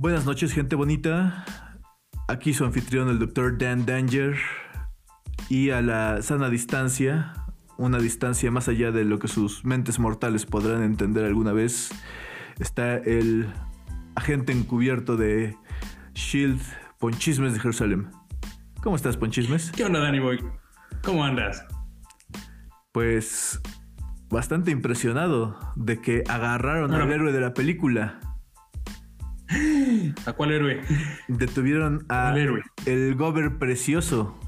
Buenas noches, gente bonita. Aquí su anfitrión, el Dr. Dan Danger. Y a la sana distancia, una distancia más allá de lo que sus mentes mortales podrán entender alguna vez, está el agente encubierto de Shield, Ponchismes de Jerusalén. ¿Cómo estás, Ponchismes? ¿Qué onda, Danny Boy? ¿Cómo andas? Pues bastante impresionado de que agarraron al héroe de la película. ¿A cuál héroe? Detuvieron a ¿Cuál héroe? el Gober precioso.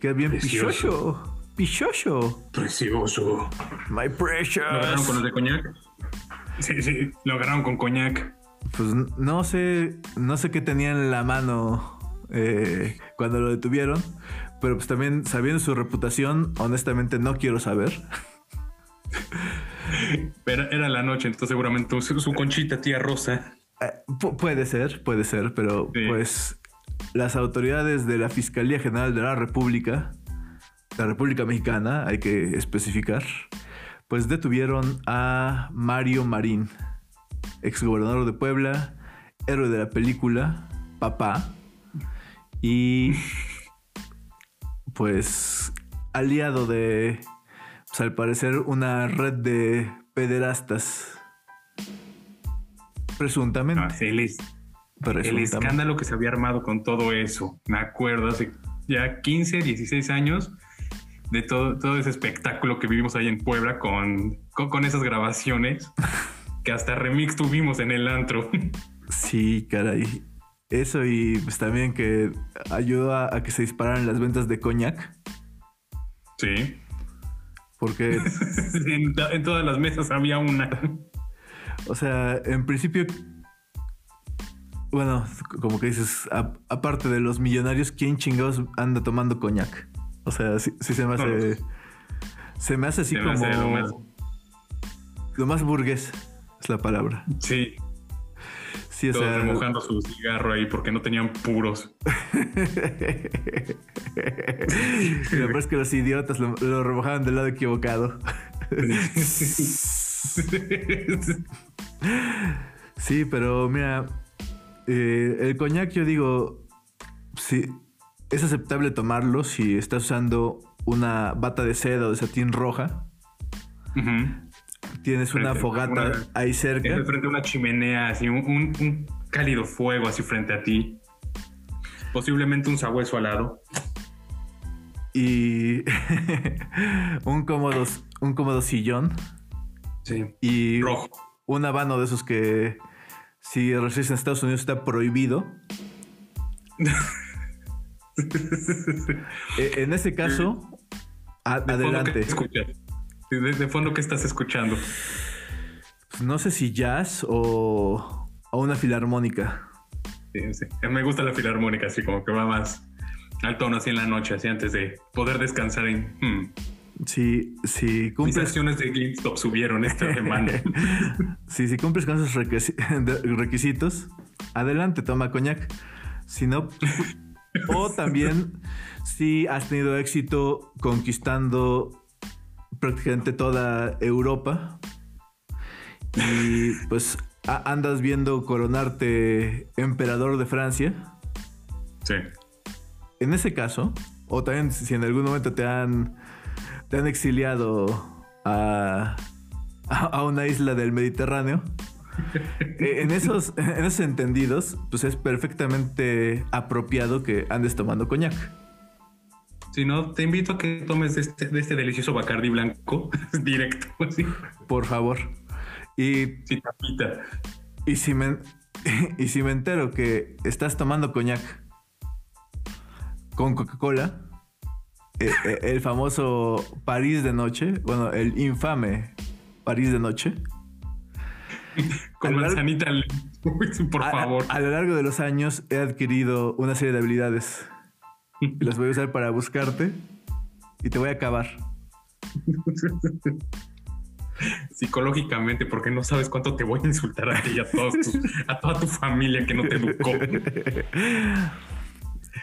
Que bien Precioso. pichocho. Pichocho. Precioso. My ¿Lo agarraron precious. con los de coñac? Sí, sí, lo agarraron con coñac. Pues no sé, no sé qué tenía en la mano eh, cuando lo detuvieron, pero pues también sabiendo su reputación, honestamente no quiero saber. Pero era la noche, entonces seguramente su, su conchita tía Rosa. Eh, pu- puede ser, puede ser, pero Sí. pues las autoridades de la Fiscalía General de la República, la República Mexicana, hay que especificar, pues detuvieron a Mario Marín, exgobernador de Puebla, héroe de la película, papá, y pues aliado de, pues al parecer, una red de pederastas. Presuntamente. Sí, el, es- el presuntamente. escándalo que se había armado con todo eso. Me acuerdo hace ya 15, 16 años de todo, todo ese espectáculo que vivimos ahí en Puebla con, con, con esas grabaciones que hasta remix tuvimos en el antro. Sí, caray. Eso y pues también que ayudó a, a que se dispararan las ventas de coñac. Sí. Porque, en todas las mesas había una. O sea, en principio, bueno, como que dices, a- aparte de los millonarios, ¿quién chingados anda tomando coñac? O sea, sí, sí se me hace... Se me hace así me como... hace lo más- lo más burgués es la palabra. Sí, Sí, o todos sea... remojando su cigarro ahí porque no tenían puros. Lo peor es que los idiotas lo, lo remojaban del lado equivocado. Sí, pero mira, eh, el coñac yo digo, sí, es aceptable tomarlo si estás usando una bata de seda o de satín roja, tienes una fogata una- ahí cerca. Frente a una chimenea, así un, un- un cálido fuego así frente a ti. Posiblemente un sabueso al lado. y un cómodo, un cómodo sillón Sí. y Rojo. Un habano de esos que si resides en Estados Unidos está prohibido. E- en ese caso, De fondo, ¿qué adelante. De, de fondo, ¿qué estás escuchando? Pues no sé si jazz o, o una filarmónica. Sí, sí. Me gusta la filarmónica, así como que va más al tono así en la noche, así antes de poder descansar en... hmm, Si, si Mis cumples, acciones de GameStop subieron esta semana. si, si cumples con esos requisitos, adelante, toma coñac. Si no, o también si has tenido éxito conquistando prácticamente toda Europa y pues andas viendo coronarte emperador de Francia. Sí. En ese caso, o también si en algún momento te han, te han exiliado a, a, una isla del Mediterráneo, eh, en esos, en esos entendidos, pues es perfectamente apropiado que andes tomando coñac. Si no, te invito a que tomes de este, de este delicioso Bacardi blanco directo, así, Por favor. Y, sin tapita. y, si me, y si me entero que estás tomando coñac con Coca-Cola, el famoso París de noche, bueno, el infame París de noche, Con A largo- manzanita, por a- favor. A, lo largo de los años he adquirido una serie de habilidades y las voy a usar para buscarte y te voy a acabar. Psicológicamente, porque no sabes cuánto te voy a insultar a ti y a, todos tus- a toda tu familia que no te educó.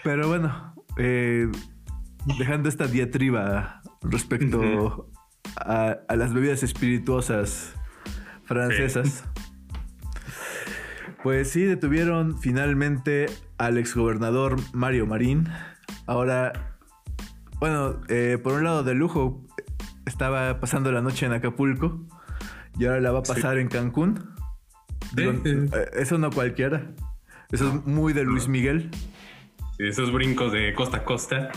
Pero bueno, eh, dejando esta diatriba respecto a, a las bebidas espirituosas francesas, Pues sí, detuvieron finalmente al exgobernador Mario Marín. Ahora, bueno, eh, por un lado de lujo, estaba pasando la noche en Acapulco y ahora la va a pasar en Cancún. Eh, eso no cualquiera. Eso es muy de Luis Miguel. Sí, esos brincos de costa a costa.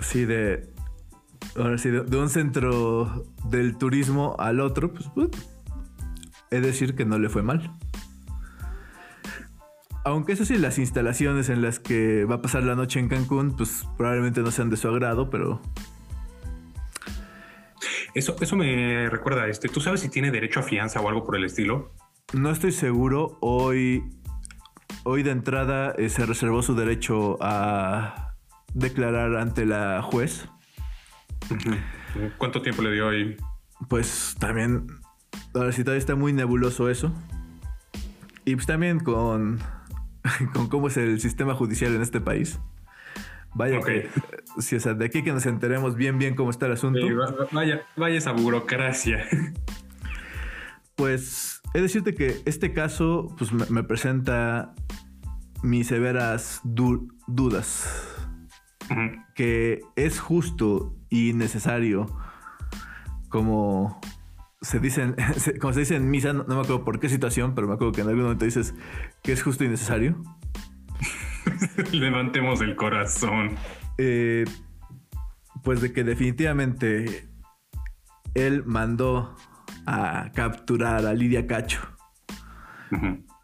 Sí, de. Ahora sí, de, un centro del turismo al otro, pues, pues es decir que no le fue mal. Aunque eso sí, las instalaciones en las que va a pasar la noche en Cancún, pues probablemente no sean de su agrado, pero. Eso, eso me recuerda, este, ¿tú sabes si tiene derecho a fianza o algo por el estilo? No estoy seguro. Hoy, hoy de entrada eh, se reservó su derecho a declarar ante la juez. ¿Cuánto tiempo le dio ahí? Pues también, ahora sí todavía está muy nebuloso eso. Y pues también con, con cómo es el sistema judicial en este país. Vaya que, si, o sea, de aquí que nos enteremos bien, bien cómo está el asunto. vaya, vaya esa burocracia. Pues es decirte que este caso pues, me, presenta mis severas dudas. Que es justo y necesario, como se dicen, como se dice en misa, no, me acuerdo por qué situación, pero me acuerdo que en algún momento dices que es justo y necesario. Levantemos el corazón. Eh, pues de que definitivamente él mandó a capturar a Lidia Cacho.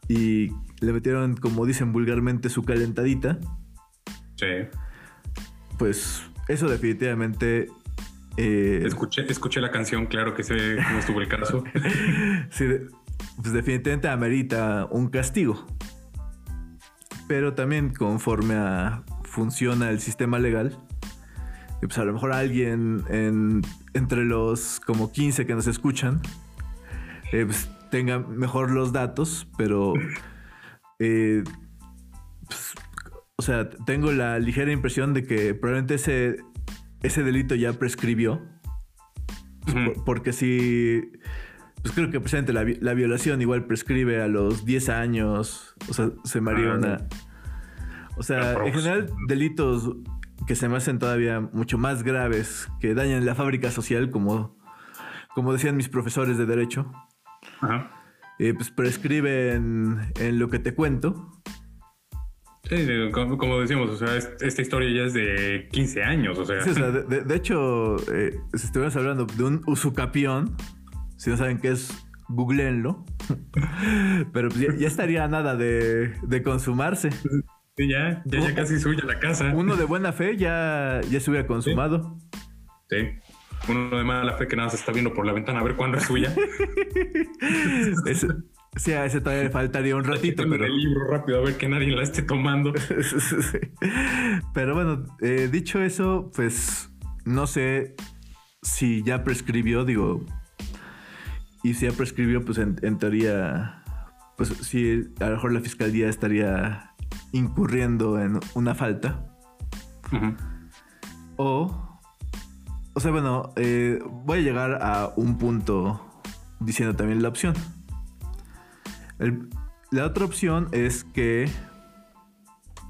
Y le metieron, como dicen vulgarmente, su calentadita. Sí. Pues eso definitivamente... Eh, escuché, escuché la canción, claro que sé cómo estuvo el caso. sí, pues definitivamente amerita un castigo. Pero también conforme a funciona el sistema legal, pues a lo mejor alguien en entre los como 15 que nos escuchan eh, pues, tengan mejor los datos, pero eh, pues, o sea, tengo la ligera impresión de que probablemente ese, ese delito ya prescribió. Pues, porque si, pues creo que presente la, violación igual prescribe a los 10 años, o sea, se me ah, O sea, en general, delitos que se me hacen todavía mucho más graves, que dañan la fábrica social, como, como decían mis profesores de Derecho. Ajá. Eh, pues prescriben en lo que te cuento. Sí, como, decíamos, o sea, esta historia ya es de 15 años, o sea. Sí, o sea, de, hecho, eh, si estuviéramos hablando de un usucapión, si no saben qué es, googleenlo. Pero pues ya, estaría nada de, de consumarse ya, ya, casi suya la casa. Uno de buena fe ya, ya se hubiera consumado. Sí. Uno de mala fe que nada se está viendo por la ventana a ver cuándo es suya. sí, a ese todavía le faltaría un ratito. pero el libro rápido a ver que nadie la esté tomando. pero bueno, eh, dicho eso, pues no sé si ya prescribió, digo. Y si ya prescribió, pues en, en teoría, pues sí, a lo mejor la fiscalía estaría incurriendo en una falta. O, o sea, bueno, eh, voy a llegar a un punto diciendo también la opción. La otra opción es que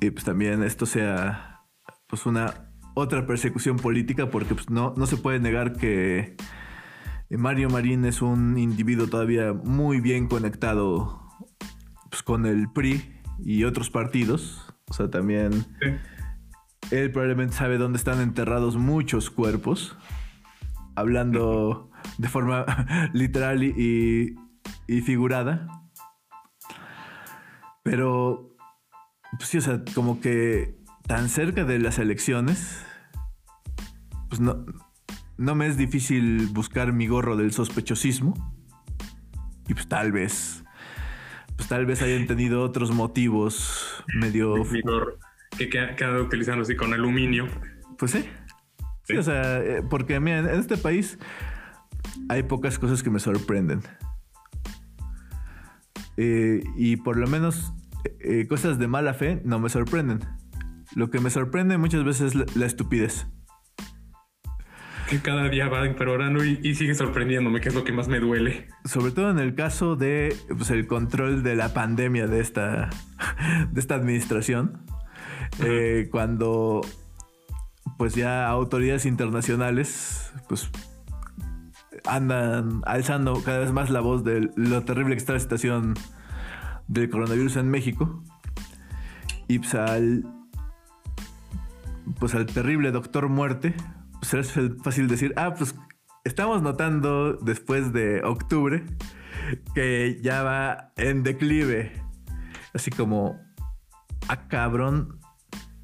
y pues también esto sea pues una otra persecución política porque pues no, no se puede negar que Mario Marín es un individuo todavía muy bien conectado pues, con el PRI y otros partidos. O sea, también él probablemente sabe dónde están enterrados muchos cuerpos. Hablando de forma literal y, y figurada. Pero, pues sí, o sea, como que tan cerca de las elecciones, pues no, no me es difícil buscar mi gorro del sospechosismo. Y pues tal vez pues tal vez hayan tenido otros motivos medio... que quedan utilizando así con aluminio. Pues sí. Sí, o sea, eh, porque mira, en este país hay pocas cosas que me sorprenden. Eh, y por lo menos eh, cosas de mala fe no me sorprenden. Lo que me sorprende muchas veces es la, estupidez. que cada día va empeorando y, y, sigue sorprendiéndome, que es lo que más me duele. Sobre todo en el caso de pues, el control de la pandemia de esta, de esta administración. Eh, cuando pues ya autoridades internacionales pues andan alzando cada vez más la voz de lo terrible que está la situación del coronavirus en México. Y pues al, pues al terrible doctor muerte, pues es fácil decir, ah, pues estamos notando después de octubre que ya va en declive. Así como, ah, cabrón,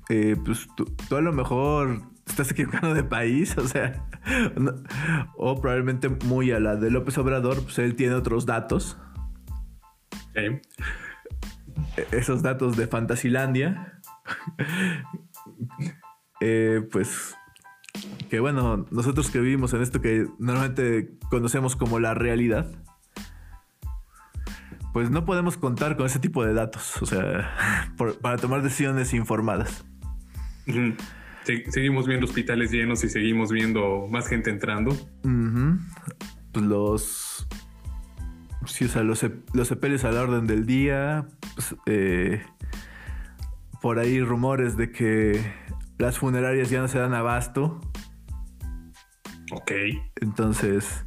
eh, pues tú, a lo mejor estás equivocando de país, o sea, o probablemente muy a la de López Obrador, pues él tiene otros datos. E-, esos datos de Fantasilandia. Eh, pues que bueno, nosotros que vivimos en esto que normalmente conocemos como la realidad, pues no podemos contar con ese tipo de datos, o sea, para tomar decisiones informadas seguimos viendo hospitales llenos y seguimos viendo más gente entrando. Pues los. Sí, o sea, los, los sepelios a la orden del día. Pues, eh, por ahí rumores de que las funerarias ya no se dan abasto. Ok. Entonces,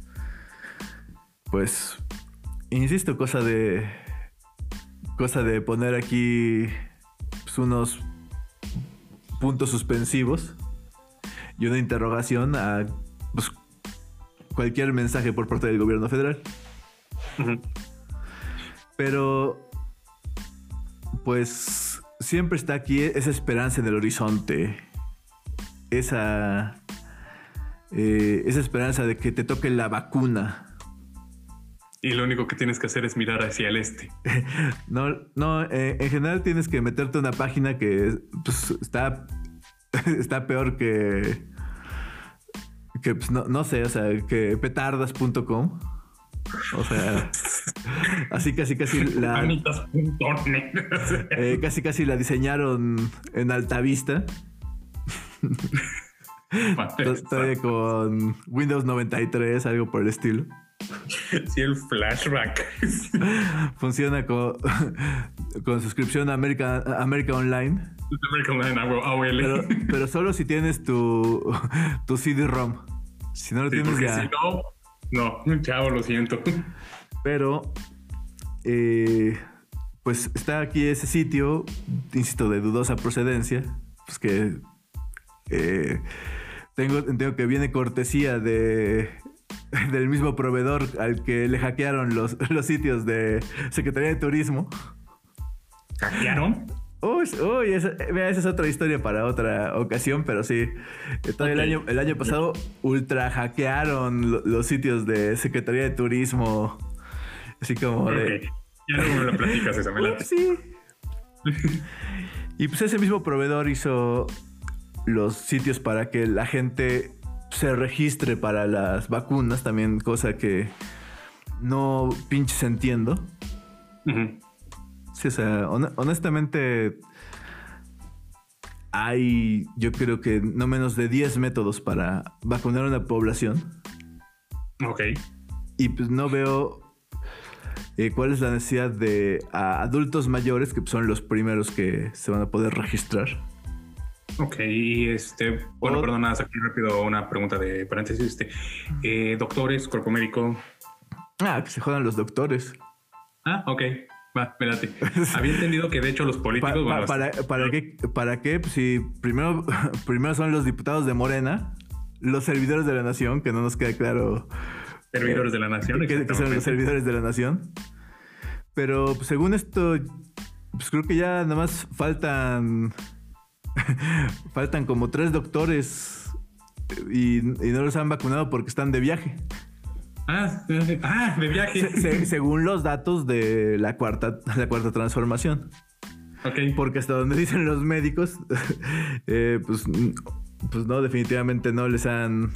pues, insisto, cosa de. Cosa de poner aquí pues, unos puntos suspensivos y una interrogación a pues, cualquier mensaje por parte del gobierno federal. Pero, pues, siempre está aquí esa esperanza en el horizonte. Esa, eh, esa esperanza de que te toque la vacuna. Y lo único que tienes que hacer es mirar hacia el este. no, no, eh, en general tienes que meterte a una página que pues, está, está peor que, que pues, no, sé, o sea, que petardas.com. O sea, así casi casi la. eh, casi casi la diseñaron en alta vista. Todavía con Windows 93, algo por el estilo. Sí, el flashback. Funciona con, con suscripción a América, América Online. Online, pero, solo si tienes tu, tu CD-ROM. Si no lo tienes ya. Si no, no, chavo, lo siento. Pero, eh, pues está aquí ese sitio, insisto, de dudosa procedencia, pues que eh, tengo, tengo que viene cortesía de del mismo proveedor al que le hackearon los, los sitios de Secretaría de Turismo. ¿Hackearon? Uy, uy esa, es otra historia para otra ocasión, pero sí. Todo el, año, el año pasado ultra hackearon los sitios de Secretaría de Turismo. Así como de. Ya no me lo platicas esa, me Sí. y pues ese mismo proveedor hizo los sitios para que la gente se registre para las vacunas, también cosa que no pinches entiendo. Sí, o sea, honestamente hay, yo creo que no menos de 10 métodos para vacunar a una población. Ok. Y pues no veo eh, cuál es la necesidad de adultos mayores, que son los primeros que se van a poder registrar. Ok, este, bueno, perdona, aquí rápido una pregunta de paréntesis. Este, eh, doctores, cuerpo médico. Ah, que se jodan los doctores. Ah, ok. Va, espérate. Había entendido que de hecho los políticos. para, para, qué? ¿Para qué? Pues si primero, primero son los diputados de Morena, los servidores de la nación, que no nos queda claro. Servidores de la nación, que, que son los servidores de la nación. Pero pues, según esto, pues creo que ya nada más faltan Faltan como tres doctores y, no los han vacunado porque están de viaje. Ah, ah de viaje. según los datos de la cuarta, la cuarta transformación. Ok. Porque hasta donde dicen los médicos, eh, pues, pues no, definitivamente no les han,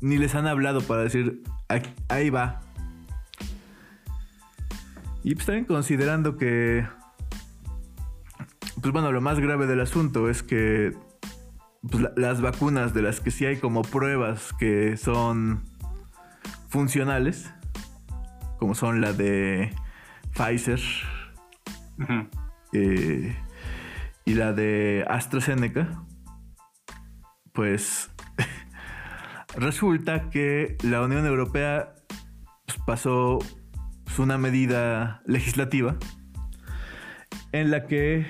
ni les han hablado para decir, ahí va. Y pues también considerando que pues bueno, lo más grave del asunto es que pues, las vacunas de las que sí hay como pruebas que son funcionales, como son la de Pfizer eh, y la de AstraZeneca, pues resulta que la Unión Europea pues, pasó pues, una medida legislativa en la que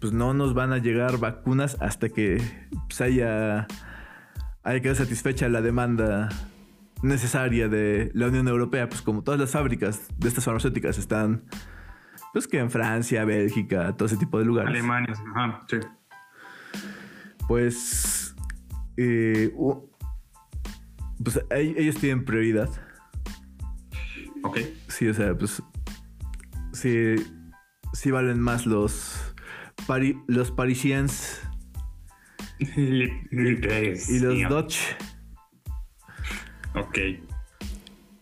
pues no nos van a llegar vacunas hasta que pues, haya, haya quedado satisfecha la demanda necesaria de la Unión Europea, pues como todas las fábricas de estas farmacéuticas están, pues que en Francia, Bélgica, todo ese tipo de lugares. Alemania, ajá, sí. Pues, eh, pues ellos tienen prioridad. Ok. Sí, o sea, pues sí, sí valen más los, los Parisiens y, los Dutch. Ok.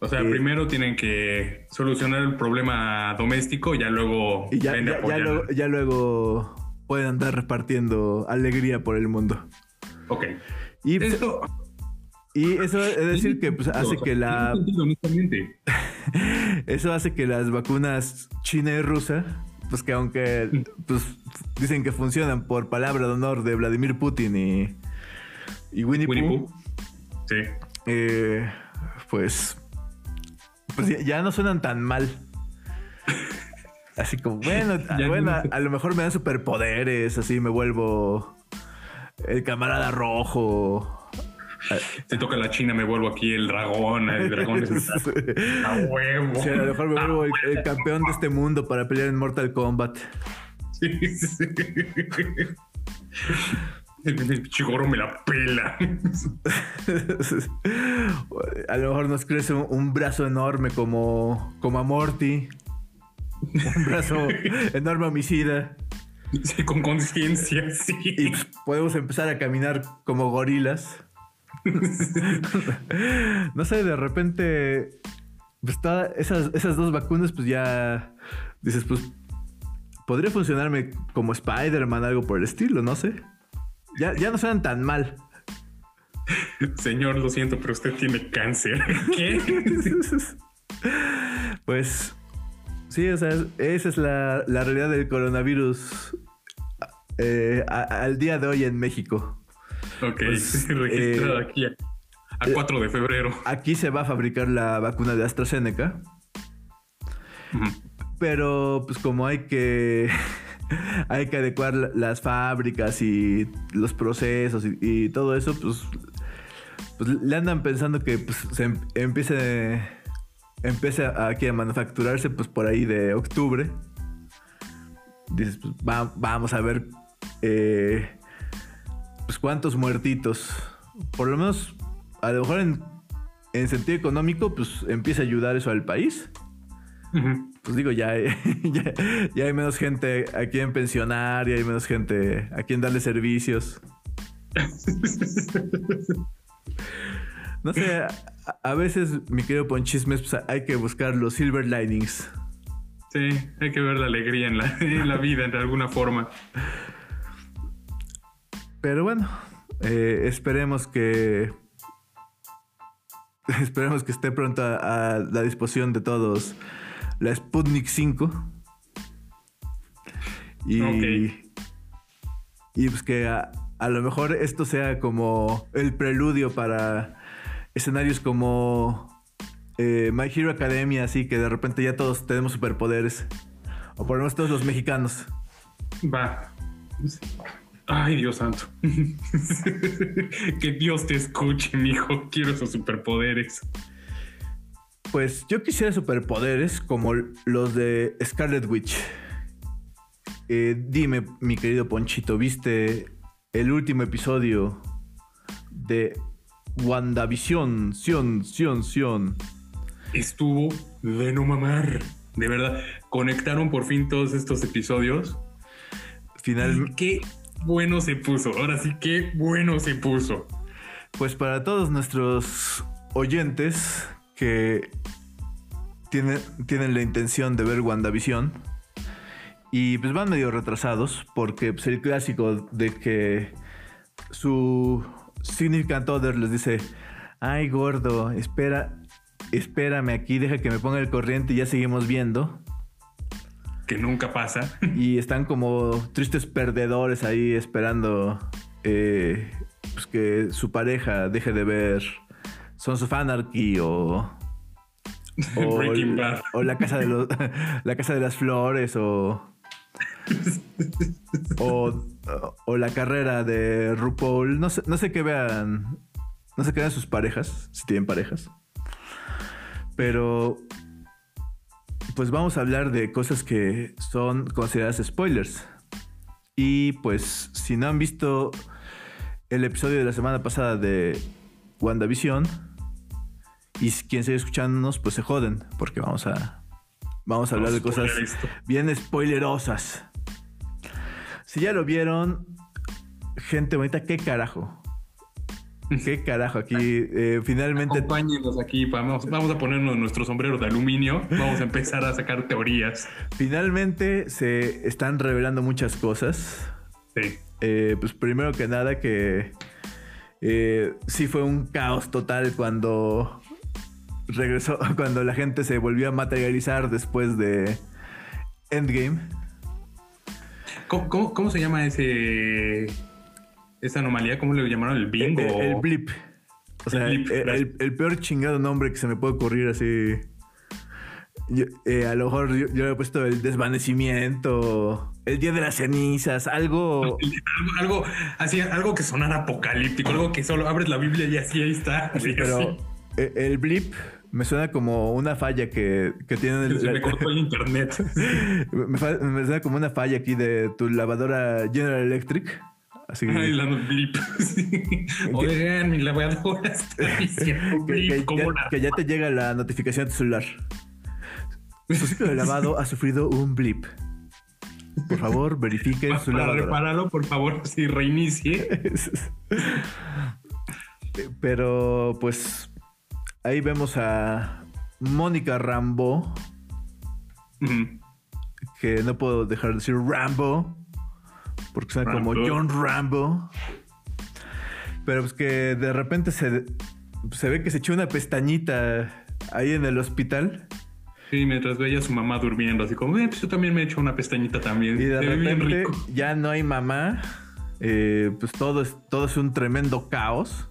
O sea, primero tienen que solucionar el problema doméstico y ya luego... Y ya, luego, pueden andar repartiendo alegría por el mundo. Ok. Y, pues, eso, y eso es decir que pues, hace que la... eso hace que las vacunas china y rusa, pues que aunque pues, dicen que funcionan por palabra de honor de Vladimir Putin y, y Winnie, Pooh, Sí. Eh, pues, pues ya, no suenan tan mal. Así como, bueno, bueno a, lo mejor me dan superpoderes, así me vuelvo el camarada rojo. Se toca la China, me vuelvo aquí el dragón, el dragón es a huevo. a lo mejor me vuelvo el, campeón de este mundo para pelear en Mortal Kombat. Sí, sí. El chigoro me la pela. a lo mejor nos crece un, brazo enorme como, como a Morty. Un brazo enorme homicida. Sí, con conciencia, sí. Y podemos empezar a caminar como gorilas. no sé, de repente, pues esas, esas dos vacunas, pues ya dices, pues podría funcionarme como Spider-Man, algo por el estilo, no sé. Ya, ya no suenan tan mal. Señor, lo siento, pero usted tiene cáncer. ¿Qué? pues sí, o sea, esa es la, realidad del coronavirus eh, al día de hoy en México. Ok, pues, registrado eh, aquí a, 4 de febrero. Aquí se va a fabricar la vacuna de AstraZeneca. Pero pues como hay que hay que adecuar las fábricas y los procesos y, todo eso, pues, pues, le andan pensando que pues, se em, empiece, empiece aquí a manufacturarse pues por ahí de octubre. Dices, pues vamos a ver eh, pues cuántos muertitos. Por lo menos, a lo mejor en, en sentido económico, pues empieza a ayudar eso al país pues digo, ya hay, ya, hay menos gente a quien pensionar y hay menos gente a quien darle servicios. No sé, a, veces, mi querido Ponchismes, pues hay que buscar los silver linings. Sí, hay que ver la alegría en la, en la vida de alguna forma. Pero bueno, eh, esperemos que. Esperemos que esté pronto a la disposición de todos la Sputnik 5. Y, y pues que a, lo mejor esto sea como el preludio para escenarios como eh, My Hero Academia, así que de repente ya todos tenemos superpoderes. O por lo menos todos los mexicanos. Va. Ay, Dios santo. que Dios te escuche, mijo. Quiero esos superpoderes. Pues yo quisiera superpoderes como los de Scarlet Witch. Eh, dime, mi querido Ponchito, ¿viste el último episodio de WandaVision? Sion, Sion, Sion. Estuvo de no mamar. De verdad, conectaron por fin todos estos episodios. Finalmente. Qué bueno se puso. Ahora sí, qué bueno se puso. Pues para todos nuestros oyentes, que tienen, tienen la intención de ver WandaVision. Y pues van medio retrasados porque pues, el clásico de que su significant other les dice, ay gordo, espera, espérame aquí, deja que me ponga el corriente y ya seguimos viendo. Que nunca pasa. Y están como tristes perdedores ahí esperando eh, pues que su pareja deje de ver Sons of Anarchy o... O, Breaking Bad. o la casa de los, la casa de las flores o o, o la carrera de RuPaul. No sé, no sé qué vean. No sé qué vean sus parejas, si tienen parejas. Pero. Pues vamos a hablar de cosas que son consideradas spoilers. Y pues, si no han visto el episodio de la semana pasada de WandaVision, y quien sigue escuchándonos, pues se joden, porque vamos a. Vamos a hablar de cosas bien spoilerosas. Si ya lo vieron, gente bonita, ¿qué carajo? ¿Qué carajo? Aquí eh, finalmente. Acompáñenos aquí, vamos, vamos a ponernos nuestro sombrero de aluminio. Vamos a empezar a sacar teorías. Finalmente se están revelando muchas cosas. Sí. Eh, pues primero que nada, que eh, sí fue un caos total cuando regresó, cuando la gente se volvió a materializar después de Endgame. ¿Cómo, cómo, cómo se llama ese esa anomalía? ¿Cómo le llamaron? ¿El bingo? El, el blip. O sea, El blip, el, peor chingado nombre que se me puede ocurrir así. Yo- eh, a lo mejor yo, yo le he puesto el desvanecimiento, el día de las cenizas, algo. algo, algo así, algo que sonara apocalíptico, algo que solo abres la Biblia y así ahí está. Pero así. el blip me suena como una falla que, que tiene el, Se me cortó el internet. me suena como una falla aquí de tu lavadora General Electric. Así Ay, la blip. Sí. Oigan, mi lavadora está diciendo que, blip. que ¿Cómo ya, la- que ya te llega la notificación de tu celular. Su ciclo de lavado ha sufrido un blip. Por favor, verifique Pa- su Para lavadora. repararlo, por favor, si reinicie. Pero pues ahí vemos a Mónica Rambo, que no puedo dejar de decir Rambo, porque suena como. John Rambo. Pero pues que de repente se, se ve que se echó una pestañita ahí en el hospital. Sí, mientras veía a su mamá durmiendo, así como, eh, pues yo también me he hecho una pestañita también. Y de bien repente rico. ya no hay mamá. Eh, pues todo es, todo es un tremendo caos.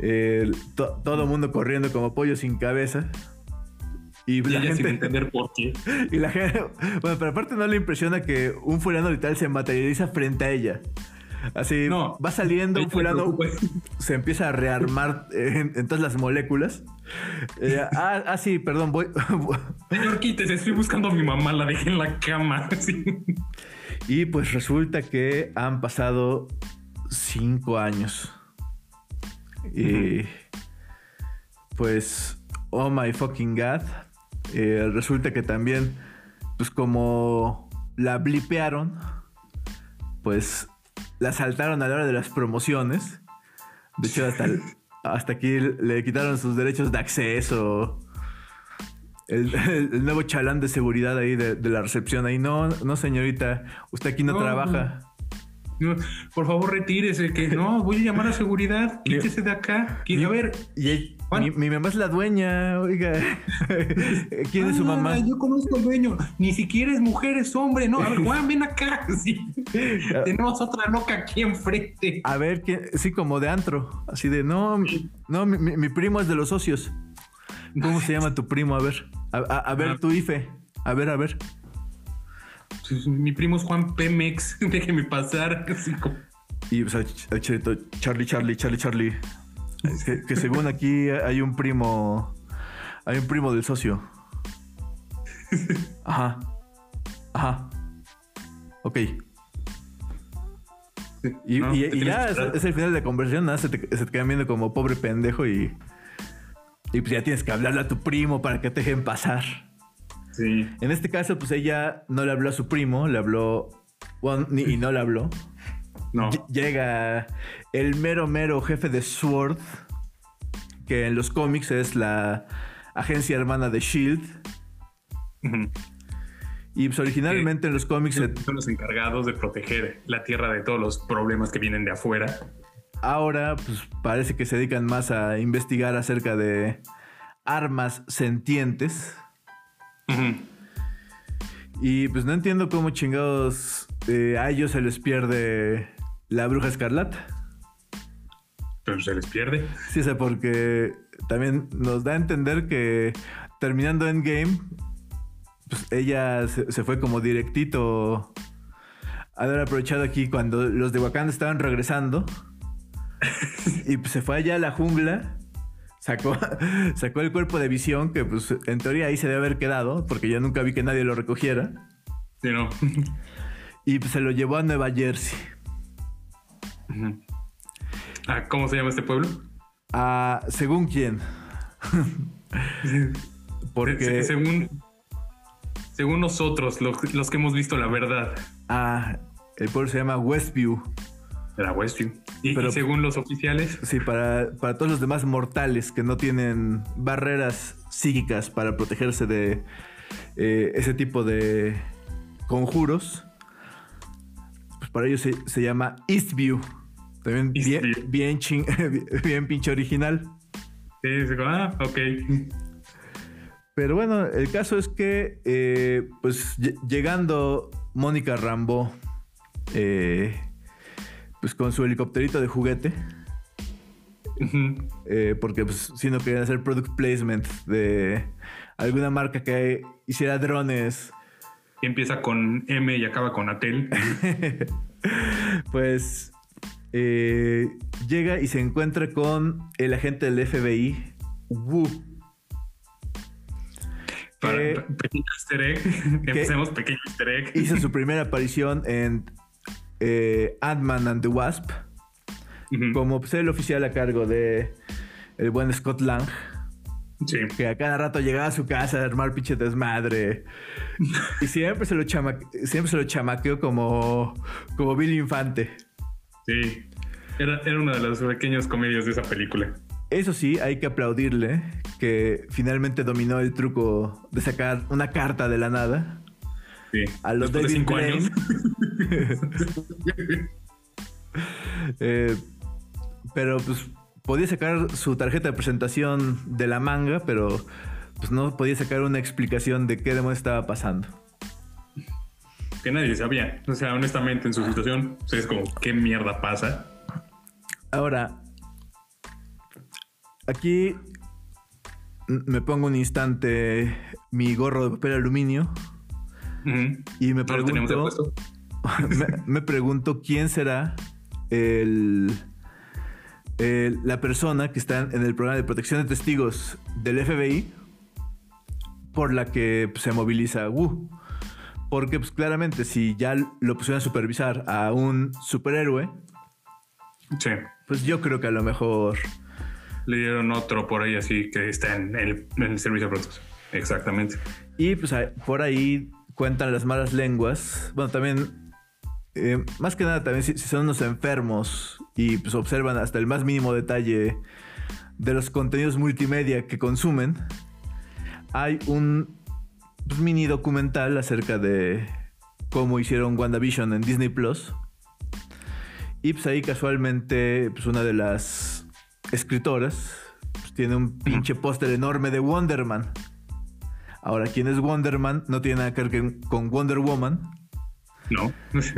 Eh, to- todo el mundo corriendo como pollo sin cabeza. Y Y la sin gente. entender por qué. Y la gente. Bueno, pero aparte no le impresiona que un fulano literal se materializa frente a ella. Así No. va saliendo un fulano, se empieza a rearmar eh, en, todas las moléculas. Ella, ah, ah, sí, perdón, voy. Señor, quítese, estoy buscando a mi mamá, la dejé en la cama. Sí. y pues resulta que han pasado cinco años. Y pues, oh my fucking god. Eh, resulta que también, pues como la blipearon, pues la saltaron a la hora de las promociones. De hecho, hasta, hasta aquí le quitaron sus derechos de acceso. El, el- el nuevo chalán de seguridad ahí de, de la recepción ahí. No, no, señorita, usted aquí no, No, trabaja. No, Por favor, retírese, que no, voy a llamar a seguridad, quítese de acá. Que- A ver, Y. mi, mi mamá es la dueña, oiga. ¿Quién es su Ah, mamá? Yo conozco al dueño. Ni siquiera es mujer, es hombre. No, a ver, Juan, ven acá. Sí. Tenemos otra loca aquí enfrente. A ver, ¿quién? sí, como de antro. Así de, no, no, mi, mi- mi primo es de los socios. ¿Cómo se llama tu primo? A ver, a, a- a ver, Ah. tu IFE. A ver, a ver. Mi primo es Juan Pemex. Déjeme pasar. Y pues, Charlie, Charlie, Charlie, Charlie. Que, que según aquí hay un primo. Hay un primo del socio. Ajá. Ajá. Ok. Y, No, ya es, el final de la conversación, nada, se te, se te quedan viendo como pobre pendejo y. Y pues ya tienes que hablarle a tu primo para que te dejen pasar. Sí. En este caso, pues ella no le habló a su primo, le habló. bueno, y no le habló. No. Ll- Llega el mero mero jefe de SWORD, que en los cómics es la agencia hermana de Shield. Y pues originalmente en los cómics Son los encargados de proteger la Tierra de todos los problemas que vienen de afuera. ahora pues parece que se dedican más a investigar acerca de armas sentientes. Y pues no entiendo cómo chingados eh, a ellos se les pierde la bruja escarlata. Pero se les pierde. Sí, sé, porque también nos da a entender que terminando Endgame, pues ella se, se fue como directito a haber aprovechado aquí cuando los de Wakanda estaban regresando. y pues se fue allá a la jungla. Sacó, sacó el cuerpo de visión, que pues en teoría ahí se debe haber quedado, porque yo nunca vi que nadie lo recogiera. Sí, ¿no? Y pues se lo llevó a Nueva Jersey. Ah, ¿Cómo se llama este pueblo? A, según quién. Porque... Se- según, según nosotros, los, los que hemos visto la verdad, Ah, el pueblo se llama Westview. era Westview. Y, Pero- y según los oficiales, Sí, para, para todos los demás mortales que no tienen barreras psíquicas para protegerse de eh, ese tipo de conjuros, pues para ellos se, se llama Eastview. También bien, bien, bien pinche original. sí, se- ah, ok. Pero bueno, el caso es que, eh, pues lle- llegando Mónica Rambo, eh, pues con su helicópterito de juguete, eh, porque pues si no querían hacer product placement de alguna marca que hiciera drones, Y empieza con M y acaba con Atel. pues eh, llega y se encuentra con el agente del FBI, Wu. Para, Que- pequeño easter egg. Empecemos pequeño easter egg. Hizo su primera aparición en eh, Ant-Man and the Wasp, como pues, el oficial a cargo de el buen Scott Lang, Sí. que a cada rato llegaba a su casa a armar pinche desmadre. Y siempre se lo, chama siempre se lo chamaqueó como, como Bill Infante. Sí. Era, era una de las pequeñas comedias de esa película. Eso sí, hay que aplaudirle que finalmente dominó el truco de sacar una carta de la nada. Sí. A los Después de David cinco Blaine. años. Eh, pero pues podía sacar su tarjeta de presentación de la manga, pero pues no podía sacar una explicación de qué demonios estaba pasando. Que nadie sabía. O sea, honestamente, en su situación, pues, es como, ¿qué mierda pasa? Ahora, aquí me pongo un instante mi gorro de papel aluminio y me pregunto, me, me pregunto quién será el, el- la persona que está en el programa de protección de testigos del FBI por la que pues, se moviliza Wu. Porque pues claramente si ya lo pusieron a supervisar a un superhéroe, Sí. pues yo creo que a lo mejor Le dieron otro por ahí así que está en el, en el servicio de protección. Exactamente. Y pues por ahí cuentan las malas lenguas. Bueno, también, eh, más que nada, también si, si son unos enfermos y pues observan hasta el más mínimo detalle de los contenidos multimedia que consumen, hay un mini documental acerca de cómo hicieron WandaVision en Disney Plus. Y pues ahí casualmente, pues una de las escritoras pues, tiene un pinche póster enorme de Wonder Man. Ahora, ¿quién es Wonder Man? No tiene nada que ver con Wonder Woman. No.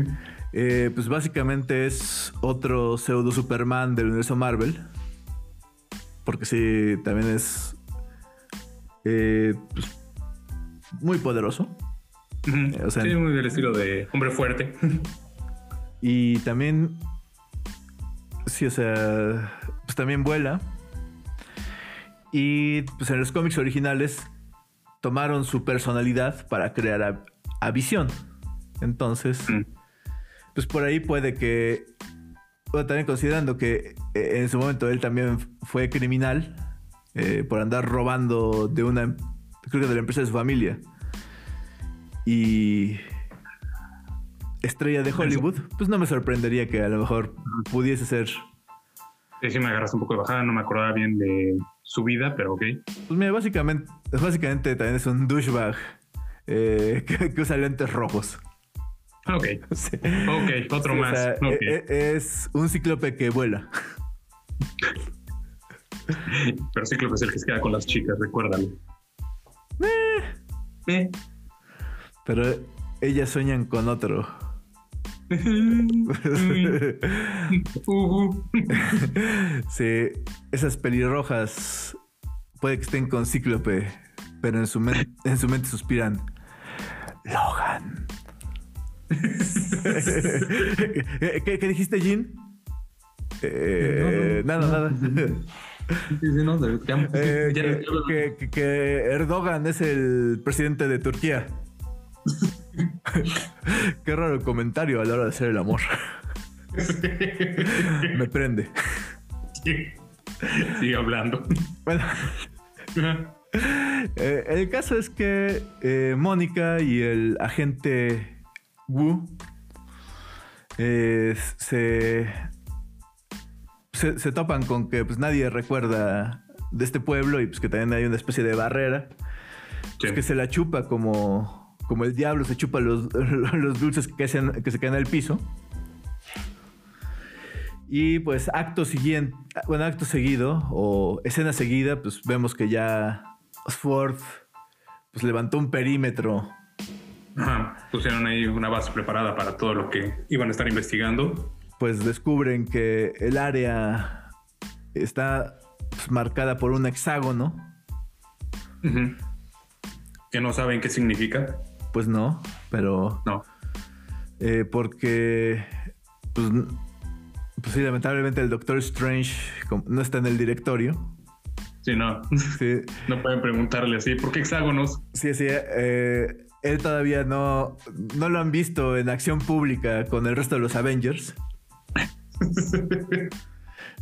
Eh, pues básicamente es otro pseudo Superman del universo Marvel. Porque sí, también es eh, pues, muy poderoso. O sea, sí, muy del estilo de hombre fuerte. Y también, sí, o sea, pues también vuela. Y pues en los cómics originales tomaron su personalidad para crear a, a Visión. Entonces, Mm. pues por ahí puede que, bueno, también considerando que eh, en su momento él también fue criminal eh, por andar robando de una, creo que de la empresa de su familia. Y estrella de Hollywood, pues no me sorprendería que a lo mejor pudiese ser. Sí, sí me agarraste un poco de bajada, no me acordaba bien de su vida, pero ok. Pues mira, básicamente, básicamente también es un douchebag eh, que, que usa lentes rojos. Ok. Sí. Ok, otro Sí, o más. sea, e- e- es un cíclope que vuela. Pero Cíclope es el que se queda con las chicas, recuérdalo. Eh. Pero ellas sueñan con otro. Ujú. Sí, esas pelirrojas puede que estén con cíclope, pero en su, en su mente suspiran. Logan. ¿Qué, qué- dijiste, Jean? Eh, nada, nada. No, ya- Eh, que, que- que- que Erdogan es el presidente de Turquía. Qué raro comentario a la hora de hacer el amor. Me prende. Sigue hablando. Bueno, eh, el caso es que eh, Mónica y el agente Wu eh, se, se, se topan con que pues, nadie recuerda de este pueblo y pues que también hay una especie de barrera pues, que se la chupa como, como el diablo se chupa los, los dulces que, hacen- que se caen al piso. Y pues acto siguiente, bueno, acto seguido o escena seguida, pues vemos que ya Sword pues levantó un perímetro. Ajá. Pusieron ahí una base preparada para todo lo que iban a estar investigando. Pues descubren que el área está pues, marcada por un hexágono. Que no saben qué significa. Pues no, pero No. eh, porque pues, pues sí, lamentablemente el Doctor Strange no está en el directorio. Sí, no. Sí, No pueden preguntarle así. ¿Por qué hexágonos? sí, sí, eh, él todavía no, no lo han visto en acción pública con el resto de los Avengers.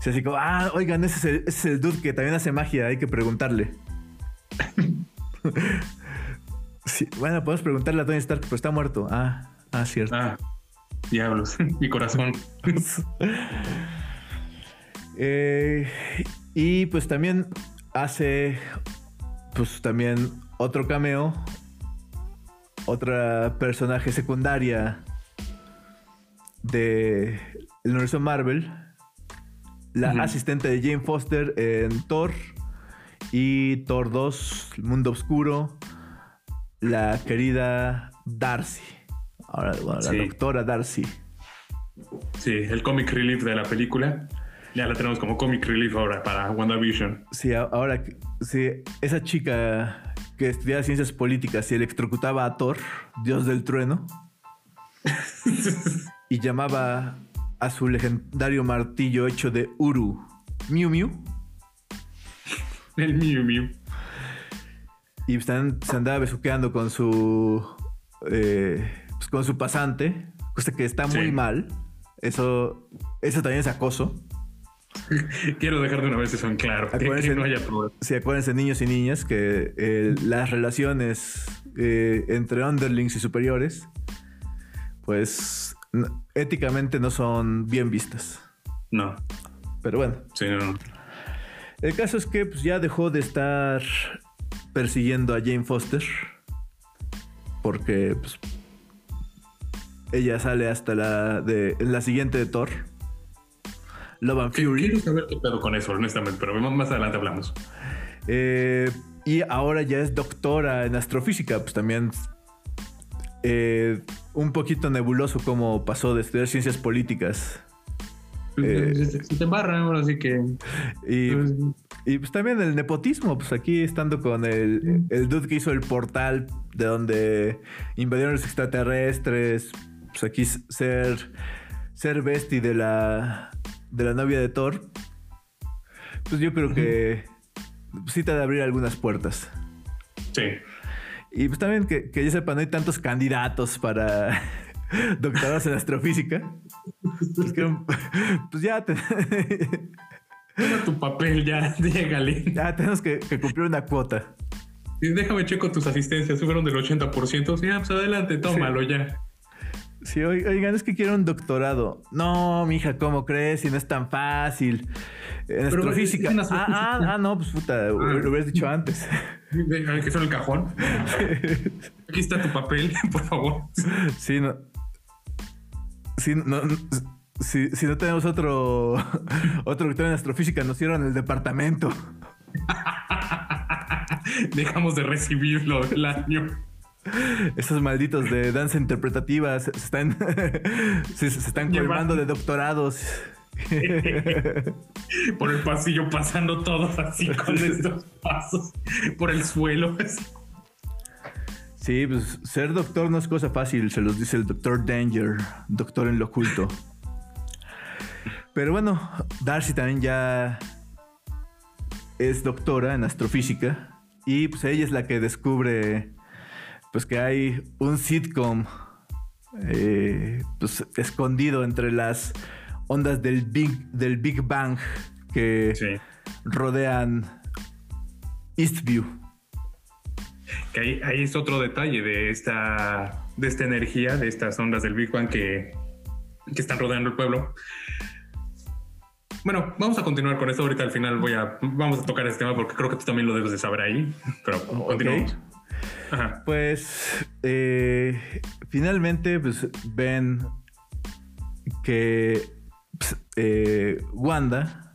Sí, así como, ah, oigan, ese es, el, ese es el dude que también hace magia, hay que preguntarle. Sí, bueno, podemos preguntarle a Tony Stark, pero está muerto. Ah, ah, cierto. Ah, diablos. Mi corazón. Eh, y pues también hace, pues también otro cameo, otra personaje secundaria de el universo Marvel, la asistente de Jane Foster en Thor y Thor 2, El Mundo Oscuro, la querida Darcy. Ahora, bueno, la doctora Darcy. Sí, el comic relief de la película. Ya la tenemos como comic relief ahora para WandaVision. Sí, ahora, sí, esa chica que estudiaba ciencias políticas y electrocutaba a Thor, dios del trueno, y llamaba a su legendario martillo hecho de Uru, Miu Miu, El Mew Mew. y también se andaba besuqueando con su, eh, pues con su pasante, cosa que está muy Sí. mal. Eso, eso también es acoso. Quiero dejar de una vez eso en claro. Acuérdense- que no haya problema. Sí, acuérdense, niños y niñas, que eh, las relaciones eh, entre underlings y superiores, pues éticamente no son bien vistas. No, Pero bueno, sí, no, no. el caso es que pues, ya dejó de estar persiguiendo a Jane Foster, porque pues, ella sale hasta la, de, la siguiente de Thor, Love and Fury. Quiero saber qué pedo con eso, honestamente, pero más adelante hablamos. Eh, y ahora ya es doctora en astrofísica, pues también eh, un poquito nebuloso cómo pasó de estudiar ciencias políticas. Eh. se, te embarra ahora, así que. Y, pues, y, pues también el nepotismo, pues aquí estando con el, el dude que hizo el portal de donde invadieron los extraterrestres, pues aquí ser, ser bestie de la, de la novia de Thor, pues yo creo que sí te ha de abrir algunas puertas. sí. Y pues también que, que yo sepa, no hay tantos candidatos para doctorados en astrofísica. Pues, que- pues ya, te- Toma tu papel, ya, llégale. ya tenemos que, que cumplir una cuota. Y déjame checo tus asistencias, fueron del 80%. Sí, ah, pues adelante, tómalo ya. Sí, oigan, es que quiero un doctorado. No, mija, ¿cómo crees? Si no es tan fácil. En astrofísica. Ah, ah, ah, no, pues puta, lo hubieras dicho antes. Que son el cajón. Aquí está tu papel, por favor. Sí, no. Sí, no. Si, si no tenemos otro, otro doctor en astrofísica, nos cierran el departamento. Dejamos de recibirlo del año. Esos malditos de danza interpretativa se, están, se, están colmando de doctorados. por el pasillo pasando todos así con estos pasos por el suelo. Sí, pues ser doctor no es cosa fácil, se los dice el doctor Danger, doctor en lo oculto. Pero bueno, Darcy también ya es doctora en astrofísica y pues ella es la que descubre pues que hay un sitcom eh, pues, escondido entre las ondas del Big, del Big Bang que rodean Eastview. Que ahí, es otro detalle de esta, de esta energía, de estas ondas del Big Bang que, que están rodeando el pueblo. Bueno, vamos a continuar con esto. Ahorita al final voy a, vamos a tocar este tema porque creo que tú también lo debes de saber ahí. Pero continuamos. Pues eh, finalmente pues, ven que pues, eh, Wanda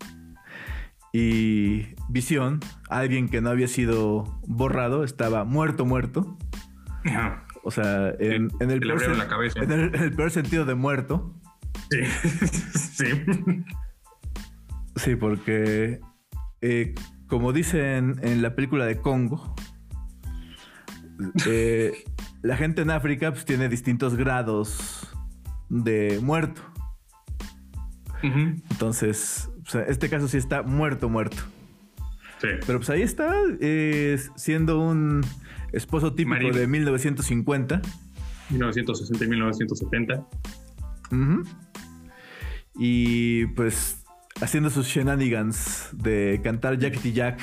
y Visión, alguien que no había sido borrado, estaba muerto, muerto. O sea, en, el peor, sentido de muerto. Sí. sí. Sí, porque eh, como dicen en la película de Congo, eh, la gente en África pues, tiene distintos grados de muerto. Entonces, este caso sí está muerto, muerto. Sí. Pero pues ahí está, siendo un esposo típico de 1950. 1960 y 1970. Y pues haciendo sus shenanigans de cantar Jack Jack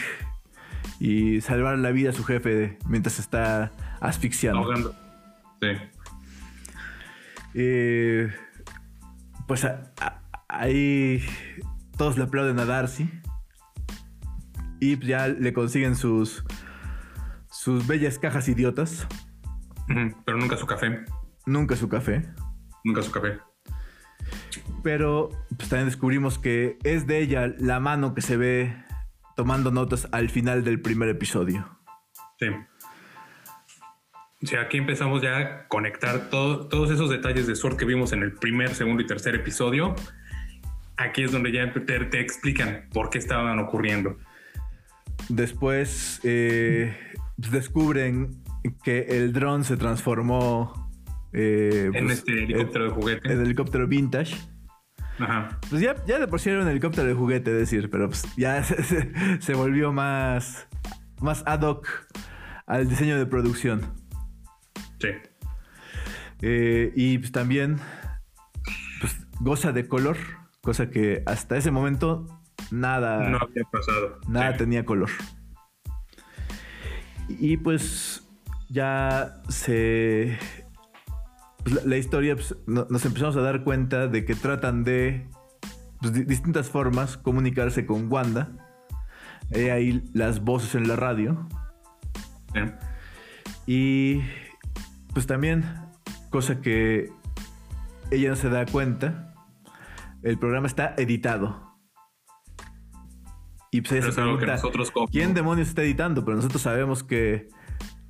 y salvar la vida a su jefe mientras está asfixiando. Ahogando. Sí. Eh, pues ahí todos le aplauden a Darcy. Y pues ya le consiguen sus, sus bellas cajas idiotas. Pero nunca su café. Nunca su café. Nunca su café. Pero pues también descubrimos que es de ella la mano que se ve tomando notas al final del primer episodio. Sí. O sea, aquí empezamos ya a conectar todos esos detalles de Sword que vimos en el primer, segundo y tercer episodio. Aquí es donde ya te, explican por qué estaban ocurriendo. Después eh, descubren que el dron se transformó eh, en pues, este helicóptero de juguete. En helicóptero vintage. Ajá. Pues ya, ya de por sí era un helicóptero de juguete, decir, pero pues ya se, volvió más, más ad hoc al diseño de producción. Sí. Eh, y pues también pues, goza de color, cosa que hasta ese momento nada. No había pasado. Nada tenía color. Y pues ya se pues, la, historia pues, nos empezamos a dar cuenta de que tratan de pues, distintas formas comunicarse con Wanda. Hay ahí las voces en la radio. Y pues también, cosa que ella no se da cuenta, el programa está editado. Y pues ella se pregunta, ¿quién demonios está editando? Pero nosotros sabemos que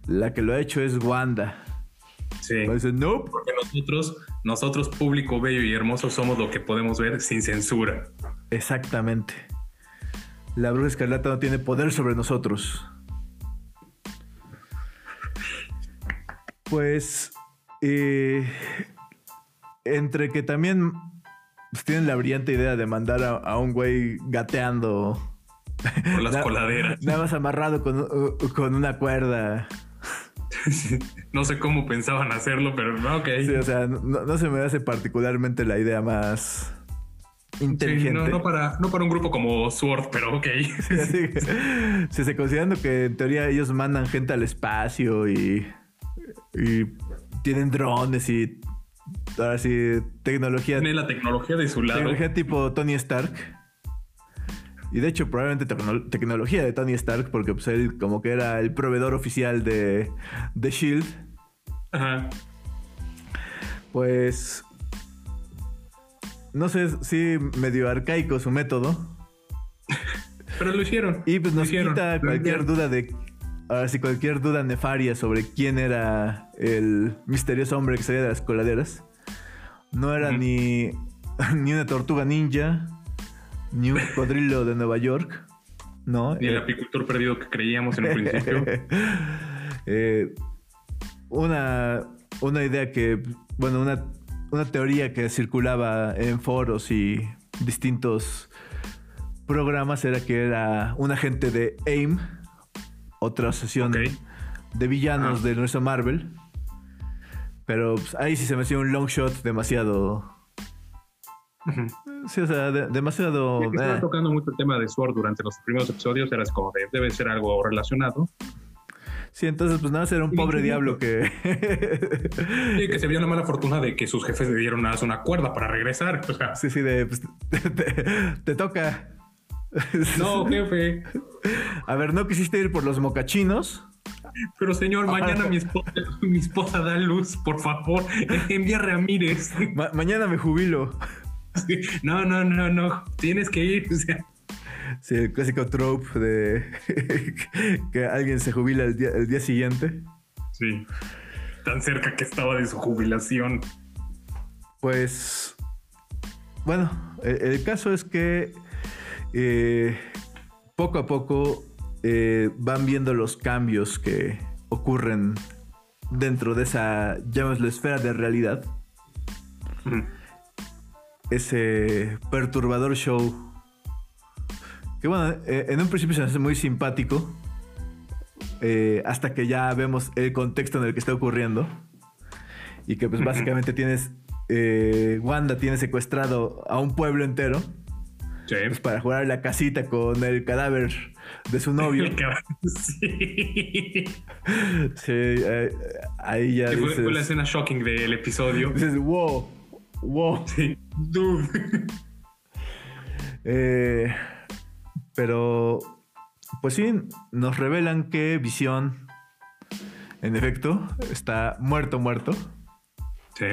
la que lo ha hecho es Wanda. Sí. no. Porque nosotros, nosotros, público bello y hermoso, somos lo que podemos ver sin censura. Exactamente. La bruja escarlata no tiene poder sobre nosotros. Pues. Eh, entre que también pues, tienen la brillante idea de mandar a, un güey gateando. Por las coladeras. Nada más amarrado con, con una cuerda no sé cómo pensaban hacerlo, pero ok. Sí, o sea, no, se me hace particularmente la idea más inteligente. no, para, no para un grupo como Sword, pero ok. Sí, se considerando que en teoría ellos mandan gente al espacio y, y tienen drones y ahora sí, tecnología. Tiene la tecnología de su lado. Tecnología tipo Tony Stark. Y de hecho, probablemente tecnología de Tony Stark, porque pues él como que era el proveedor oficial de, de Shield. Ajá. Pues. No sé si medio arcaico su método. Pero lo hicieron. Y pues nos quita cualquier duda de. Ahora sí, cualquier duda nefaria sobre quién era el misterioso hombre que salía de las coladeras. No era ni, ni una tortuga ninja, ni un cocodrilo de Nueva York. No. Ni el eh, apicultor perdido que creíamos en el principio. Eh, una, una idea que. Bueno, una, una teoría que circulaba en foros y distintos programas era que era un agente de AIM, otra sesión de villanos de nuestro Marvel. Pero pues, ahí sí se me hacía un long shot demasiado. Sí, o sea, demasiado. estaba eh. tocando mucho el tema de Sword durante los primeros episodios, eras como de, debe ser algo relacionado. Sí, entonces pues nada, era un pobre diablo que... sí, que se vio la mala fortuna de que sus jefes le dieron nada una cuerda para regresar. Sí, sí, de... Pues, te, toca. No, jefe. A ver, ¿no quisiste ir por los mocachinos? Pero señor, mañana mi esposa, mi esposa da luz, por favor, envía a Ramírez. mañana me jubilo. No, no, no, no, tienes que ir. Sí, el clásico trope de que alguien se jubila el día, el día siguiente. Sí, tan cerca que estaba de su jubilación. Pues, bueno, el caso es que eh, poco a poco eh, van viendo los cambios que ocurren dentro de esa, llamémosle, esfera de realidad. Ese perturbador show. Que bueno, eh, en un principio se hace muy simpático. hasta que ya vemos el contexto en el que está ocurriendo. Y que pues básicamente tienes... Wanda tiene secuestrado a un pueblo entero pues para jugar a la casita con el cadáver de su novio. sí. sí eh, ahí ya. fue, la escena shocking del episodio. Dices, wow, wow. Sí, dude. Eh, pero, pues sí, nos revelan que Visión, en efecto, está muerto, muerto. Sí.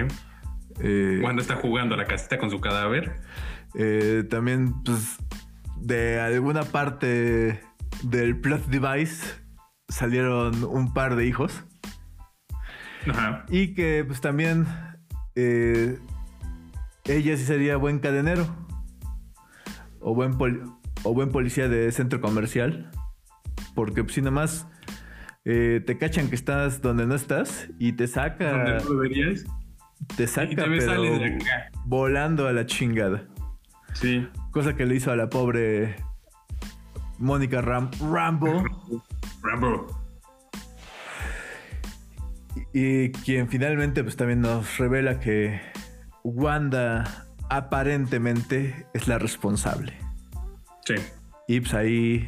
Eh, Cuando está jugando a la casita con su cadáver. Eh, también, pues, de alguna parte del plot device salieron un par de hijos. Ajá. Y que, pues, también eh, ella sí sería buen cadenero. O buen, o buen policía de centro comercial. Porque, pues, si nada más eh, te cachan que estás donde no estás y te saca. ¿Dónde? Te saca, pero volando a la chingada. Sí. Cosa que le hizo a la pobre Mónica Ram Rambo. Rambo. Y, quien finalmente pues también nos revela que Wanda aparentemente es la responsable. Sí. Y pues ahí,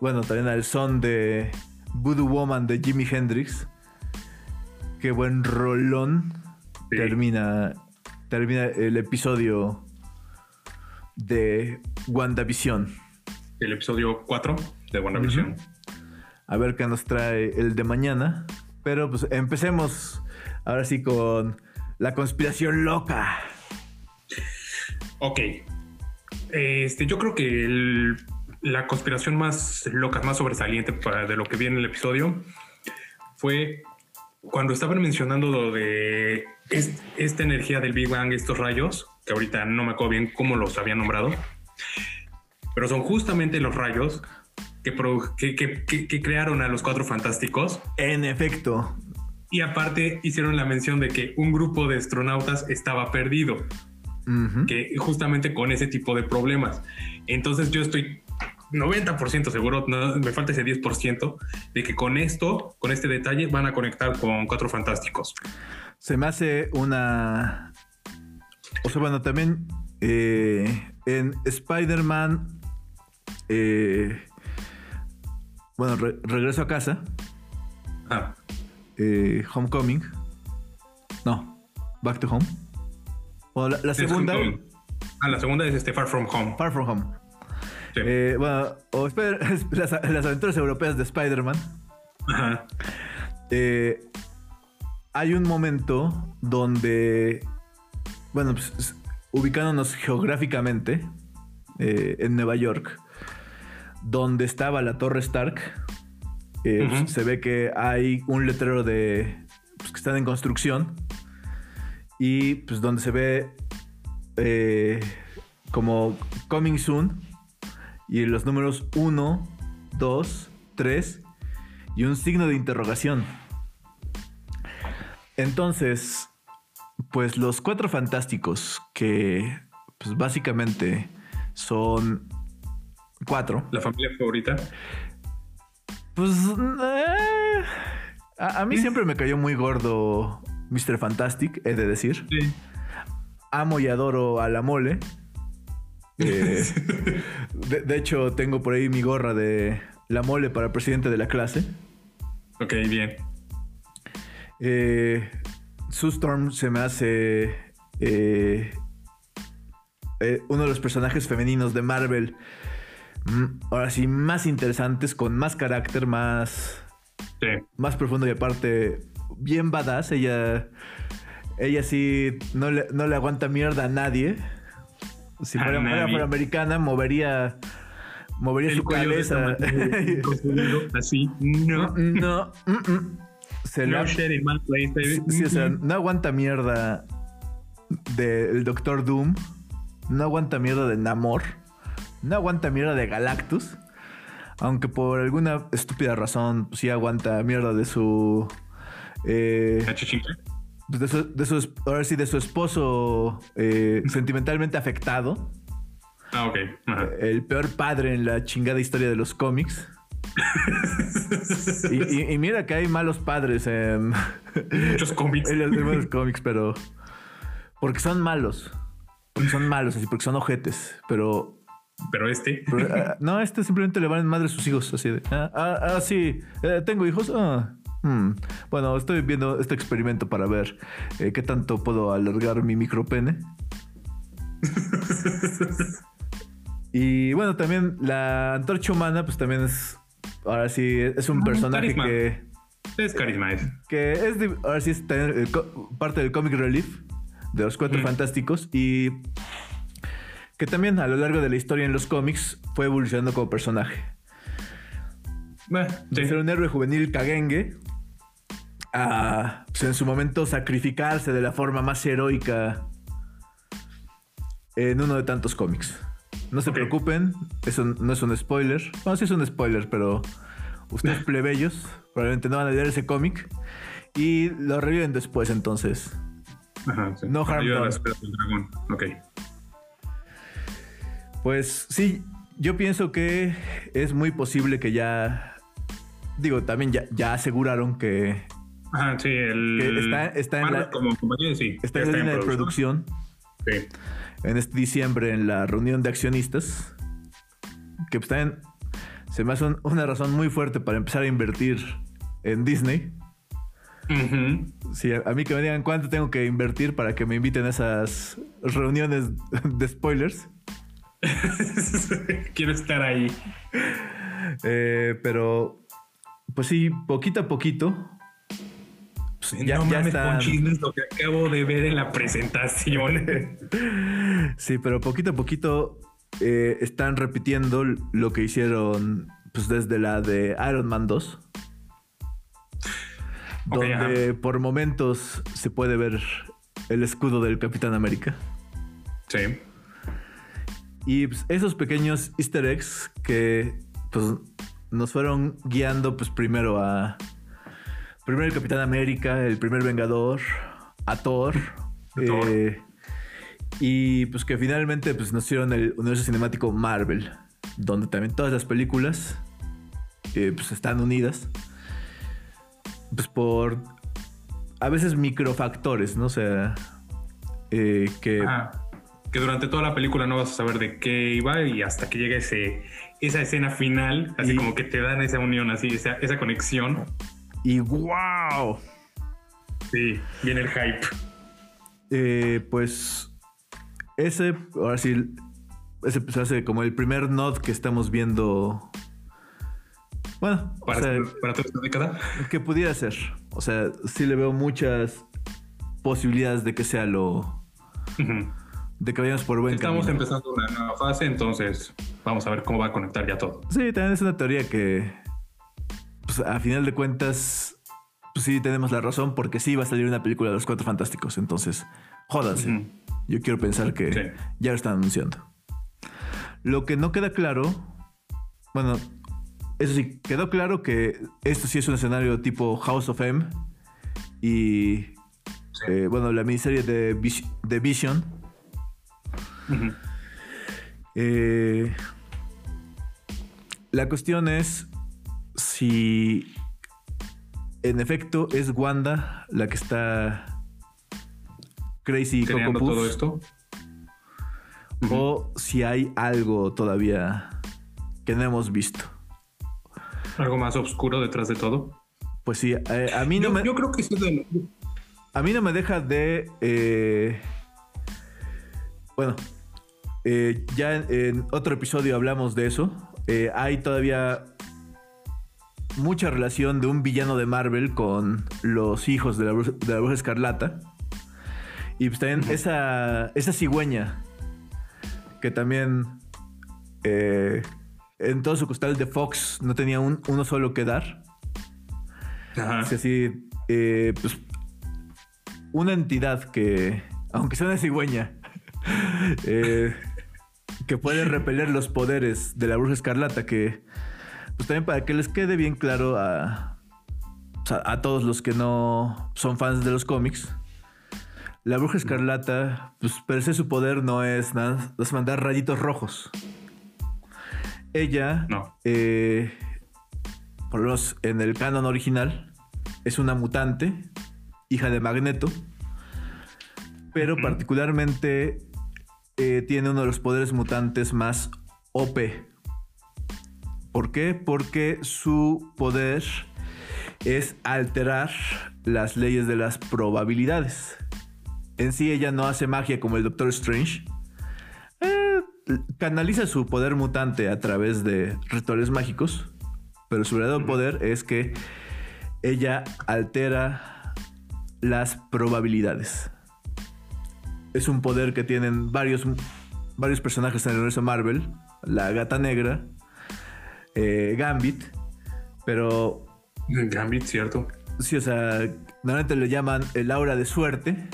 bueno, también al son de Voodoo Woman de Jimi Hendrix. Qué buen rolón. Termina, termina el episodio de WandaVision. El episodio 4 de WandaVision. A ver qué nos trae el de mañana. Pero pues empecemos ahora sí con la conspiración loca. Ok. Este, yo creo que la conspiración más loca, más sobresaliente para de lo que viene en el episodio fue cuando estaban mencionando lo de esta energía del Big Bang, estos rayos, que ahorita no me acuerdo bien cómo los había nombrado, pero son justamente los rayos que, que, crearon a los cuatro fantásticos. En efecto. Y aparte hicieron la mención de que un grupo de astronautas estaba perdido. Que justamente con ese tipo de problemas. Entonces yo estoy 90% seguro, me falta ese 10% de que con esto, con este detalle, van a conectar con Cuatro Fantásticos. Se me hace una... O sea, bueno, también eh, en Spider-Man... Eh, bueno, regreso a casa. Ah. Eh, Homecoming. No. Back to Home. O la, la segunda. Ah, la segunda es este Far From Home. Far From Home. Eh, bueno, o las, las, aventuras europeas de Spider-Man. Ajá. Eh, hay un momento donde, bueno, pues, ubicándonos geográficamente eh, en Nueva York, donde estaba la Torre Stark, eh, se ve que hay un letrero de pues, que están en construcción y pues donde se ve eh, como coming soon y los números 1, 2, 3 y un signo de interrogación. Entonces, pues los cuatro fantásticos que pues básicamente son cuatro. ¿La familia favorita? Pues eh, a, mí siempre me cayó muy gordo Mr. Fantastic, he de decir. Sí. Amo y adoro a la mole. Eh, de, hecho, tengo por ahí mi gorra de la mole para presidente de la clase. Ok, bien. Eh, Sue Storm se me hace eh, eh, uno de los personajes femeninos de Marvel. Mm, ahora sí, más interesantes, con más carácter, más, más profundo y aparte bien badass. Ella, ella sí no le, no le aguanta mierda a nadie. Si fuera, americana, movería movería su cabeza. Así, no. No, mm, mm. no, Sí, o sea, no aguanta mierda del Doctor Doom. No aguanta mierda de Namor. No aguanta mierda de Galactus. Aunque por alguna estúpida razón sí aguanta mierda de su. Eh, de su, de su, ahora sí, de su esposo eh, sentimentalmente afectado. Ah, ok. El peor padre en la chingada historia de los cómics. y, mira que hay malos padres en muchos cómics. en los cómics, pero porque son malos. Porque son malos, así, porque son ojetes. Pero. Pero este. Ah, no, este simplemente le van en madre a sus hijos. Así de. Ah, ah, ah sí. Eh, tengo hijos. Hmm. Bueno, estoy viendo este experimento para ver eh, qué tanto puedo alargar mi micropene. y bueno, también la antorcha humana, pues también es ahora sí, es un personaje que. Es carisma, es. Que es. ahora sí es parte del comic relief de los Cuatro Fantásticos y. Que también a lo largo de la historia en los cómics fue evolucionando como personaje. de ser un héroe juvenil cagengue a pues, en su momento sacrificarse de la forma más heroica en uno de tantos cómics. No se preocupen, eso no es un spoiler. No, sí es un spoiler, pero ustedes plebeyos probablemente no van a leer ese cómic y lo reviven después, entonces. Ajá, sí. No harm done. Ok. Pues sí, yo pienso que es muy posible que ya. Digo, también ya, ya aseguraron que. Ajá, sí, el. está, está en la. Como compañía, sí. Está, en la línea de producción. Sí en este diciembre en la reunión de accionistas, que pues también se me hace una razón muy fuerte para empezar a invertir en Disney. Sí, a, mí que me digan cuánto tengo que invertir para que me inviten a esas reuniones de spoilers. Quiero estar ahí. Eh, pero, pues sí, poquito a poquito ya, no ya mames, lo que acabo de ver en la presentación. sí, pero poquito a poquito eh, están repitiendo lo que hicieron pues desde la de Iron Man 2. donde por momentos se puede ver el escudo del Capitán América. Sí. Y pues, esos pequeños easter eggs que pues, nos fueron guiando pues primero a primero el Capitán América, el primer Vengador, a Thor. Eh, y pues que finalmente pues, nos hicieron el universo cinemático Marvel, donde también todas las películas eh, pues, están unidas. Pues por a veces microfactores, ¿no? O sea, eh, que... que durante toda la película no vas a saber de qué iba y hasta que llegue ese, esa escena final, así como que te dan esa unión, así, esa, esa conexión. Y wow. Sí, viene el hype. eh, pues ese, ahora sí, ese pues hace como el primer nod que estamos viendo. Bueno, para, o sea, para toda esta década. que pudiera ser. O sea, sí le veo muchas posibilidades de que sea lo. De que vayamos por buen Estamos camino. empezando una nueva fase, entonces vamos a ver cómo va a conectar ya todo. Sí, también es una teoría que, pues, a final de cuentas, pues sí tenemos la razón porque sí va a salir una película de los Cuatro Fantásticos. Entonces, jódanse. Yo quiero pensar que Sí. ya lo están anunciando. Lo que no queda claro, bueno, eso sí, quedó claro que esto sí es un escenario tipo House of M y, Sí. eh, bueno, la miniserie de, Vis- de Vision. Eh, la cuestión es si en efecto es Wanda la que está crazy Creando todo esto. o si hay algo todavía que no hemos visto. Algo más oscuro detrás de todo. Pues sí, eh, a, mí no Yo, me, yo creo que sí de- a mí no me deja de... eh, bueno, eh, ya en, en otro episodio hablamos de eso. Eh, hay todavía mucha relación de un villano de Marvel con los hijos de la, bruja, de la bruja escarlata. Y pues también esa, esa cigüeña que también eh, en todo su costal de Fox no tenía un- uno solo que dar. Ajá. Es así, eh, pues, una entidad que, aunque sea una cigüeña, eh, que puede repeler los poderes de la bruja escarlata, que, pues también para que les quede bien claro a, a todos los que no son fans de los cómics, la bruja escarlata, pues per se su poder no es nada, es mandar rayitos rojos. Ella No. eh, por lo menos en el canon original, es una mutante, hija de Magneto, pero particularmente eh, tiene uno de los poderes mutantes más OP. ¿Por qué? Porque su poder es alterar las leyes de las probabilidades. En sí ella no hace magia como el Doctor Strange. Eh, canaliza su poder mutante a través de rituales mágicos, pero su verdadero poder es que ella altera las probabilidades. Es un poder que tienen varios, varios personajes en el universo Marvel, la Gata Negra, eh, Gambit, pero Gambit, cierto. sí, o sea, normalmente le llaman el aura de suerte.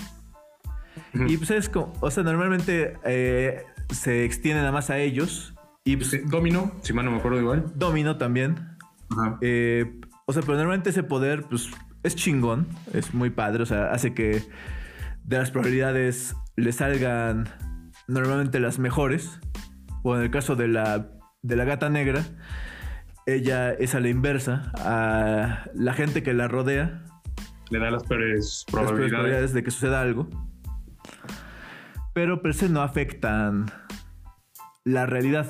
Y pues es como, o sea, normalmente eh, se extiende nada más a ellos. Y pues, Sí, Domino, si mal no me acuerdo igual. Domino también. Ajá. Eh, o sea, pero normalmente ese poder, pues, es chingón. Es muy padre. O sea, hace que de las probabilidades le salgan normalmente las mejores. O en el caso de la, de la gata negra, ella es a la inversa. A la gente que la rodea, Le da las peores las peores probabilidades. probabilidades de que suceda algo. Pero per se no afectan la realidad.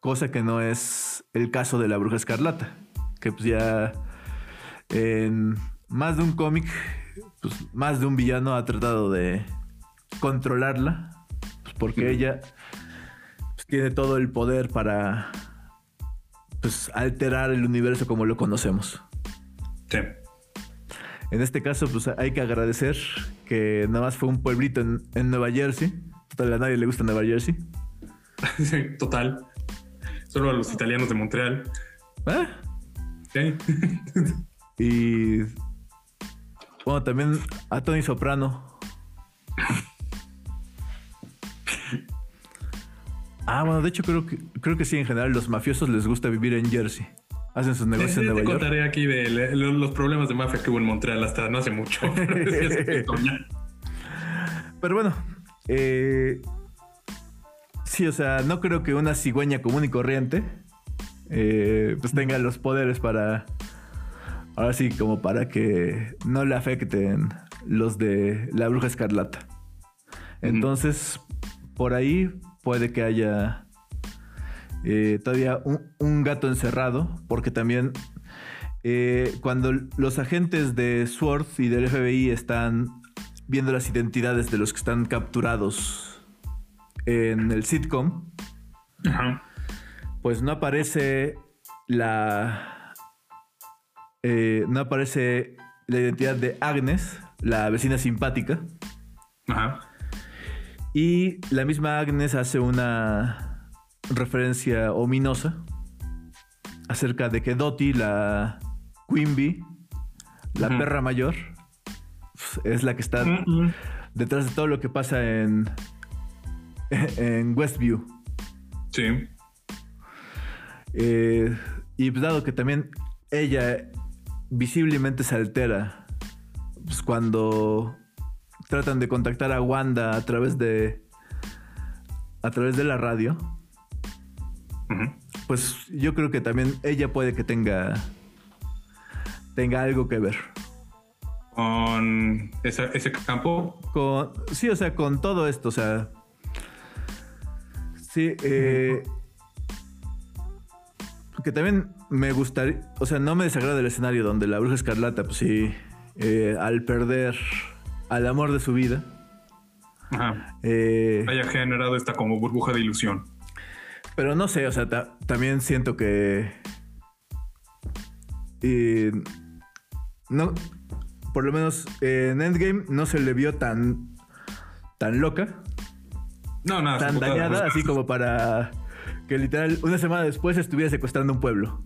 Cosa que no es el caso de la bruja escarlata. Que pues ya en más de un cómic, pues más de un villano ha tratado de controlarla. pues, porque ella pues, tiene todo el poder para pues, alterar el universo como lo conocemos. Sí. En este caso, pues hay que agradecer que nada más fue un pueblito en, en Nueva Jersey. Total, a nadie le gusta Nueva Jersey. Sí, Total. Solo a los italianos de Montreal. ¿Eh? Sí. Y bueno, también a Tony Soprano. Ah, bueno, de hecho creo que creo que sí, en general los mafiosos les gusta vivir en Jersey. Hacen sus negocios Sí, en te Nueva York. contaré aquí de los problemas de mafia que hubo en Montreal hasta no hace mucho. Pero bueno, eh, sí, o sea, no creo que una cigüeña común y corriente eh, pues tenga los poderes para, ahora sí, como para que no le afecten los de la bruja escarlata. Entonces, por ahí puede que haya eh, todavía un, un gato encerrado, porque también eh, cuando los agentes de SWORD y del FBI están viendo las identidades de los que están capturados en el sitcom, Ajá. pues no aparece la. eh, no aparece la identidad de Agnes, la vecina simpática. Ajá. Y la misma Agnes hace una referencia ominosa acerca de que Dottie, la Queen Bee, la perra mayor, es la que está detrás de todo lo que pasa en, en Westview. Sí. Eh, y dado que también ella visiblemente se altera pues, cuando tratan de contactar a Wanda a través de a través de la radio, pues yo creo que también ella puede que tenga tenga algo que ver Con ese campo. con sí, o sea, con todo esto, o sea, sí, eh, que también me gustaría, o sea, no me desagrada el escenario donde la bruja escarlata, pues sí, eh, al perder al amor de su vida, Ajá. eh, Haya generado esta como burbuja de ilusión. pero no sé, o sea, ta- también siento que eh, no, por lo menos en Endgame no se le vio tan tan loca. No, nada. tan putada. dañada, así como para que literal una semana después estuviera secuestrando un pueblo.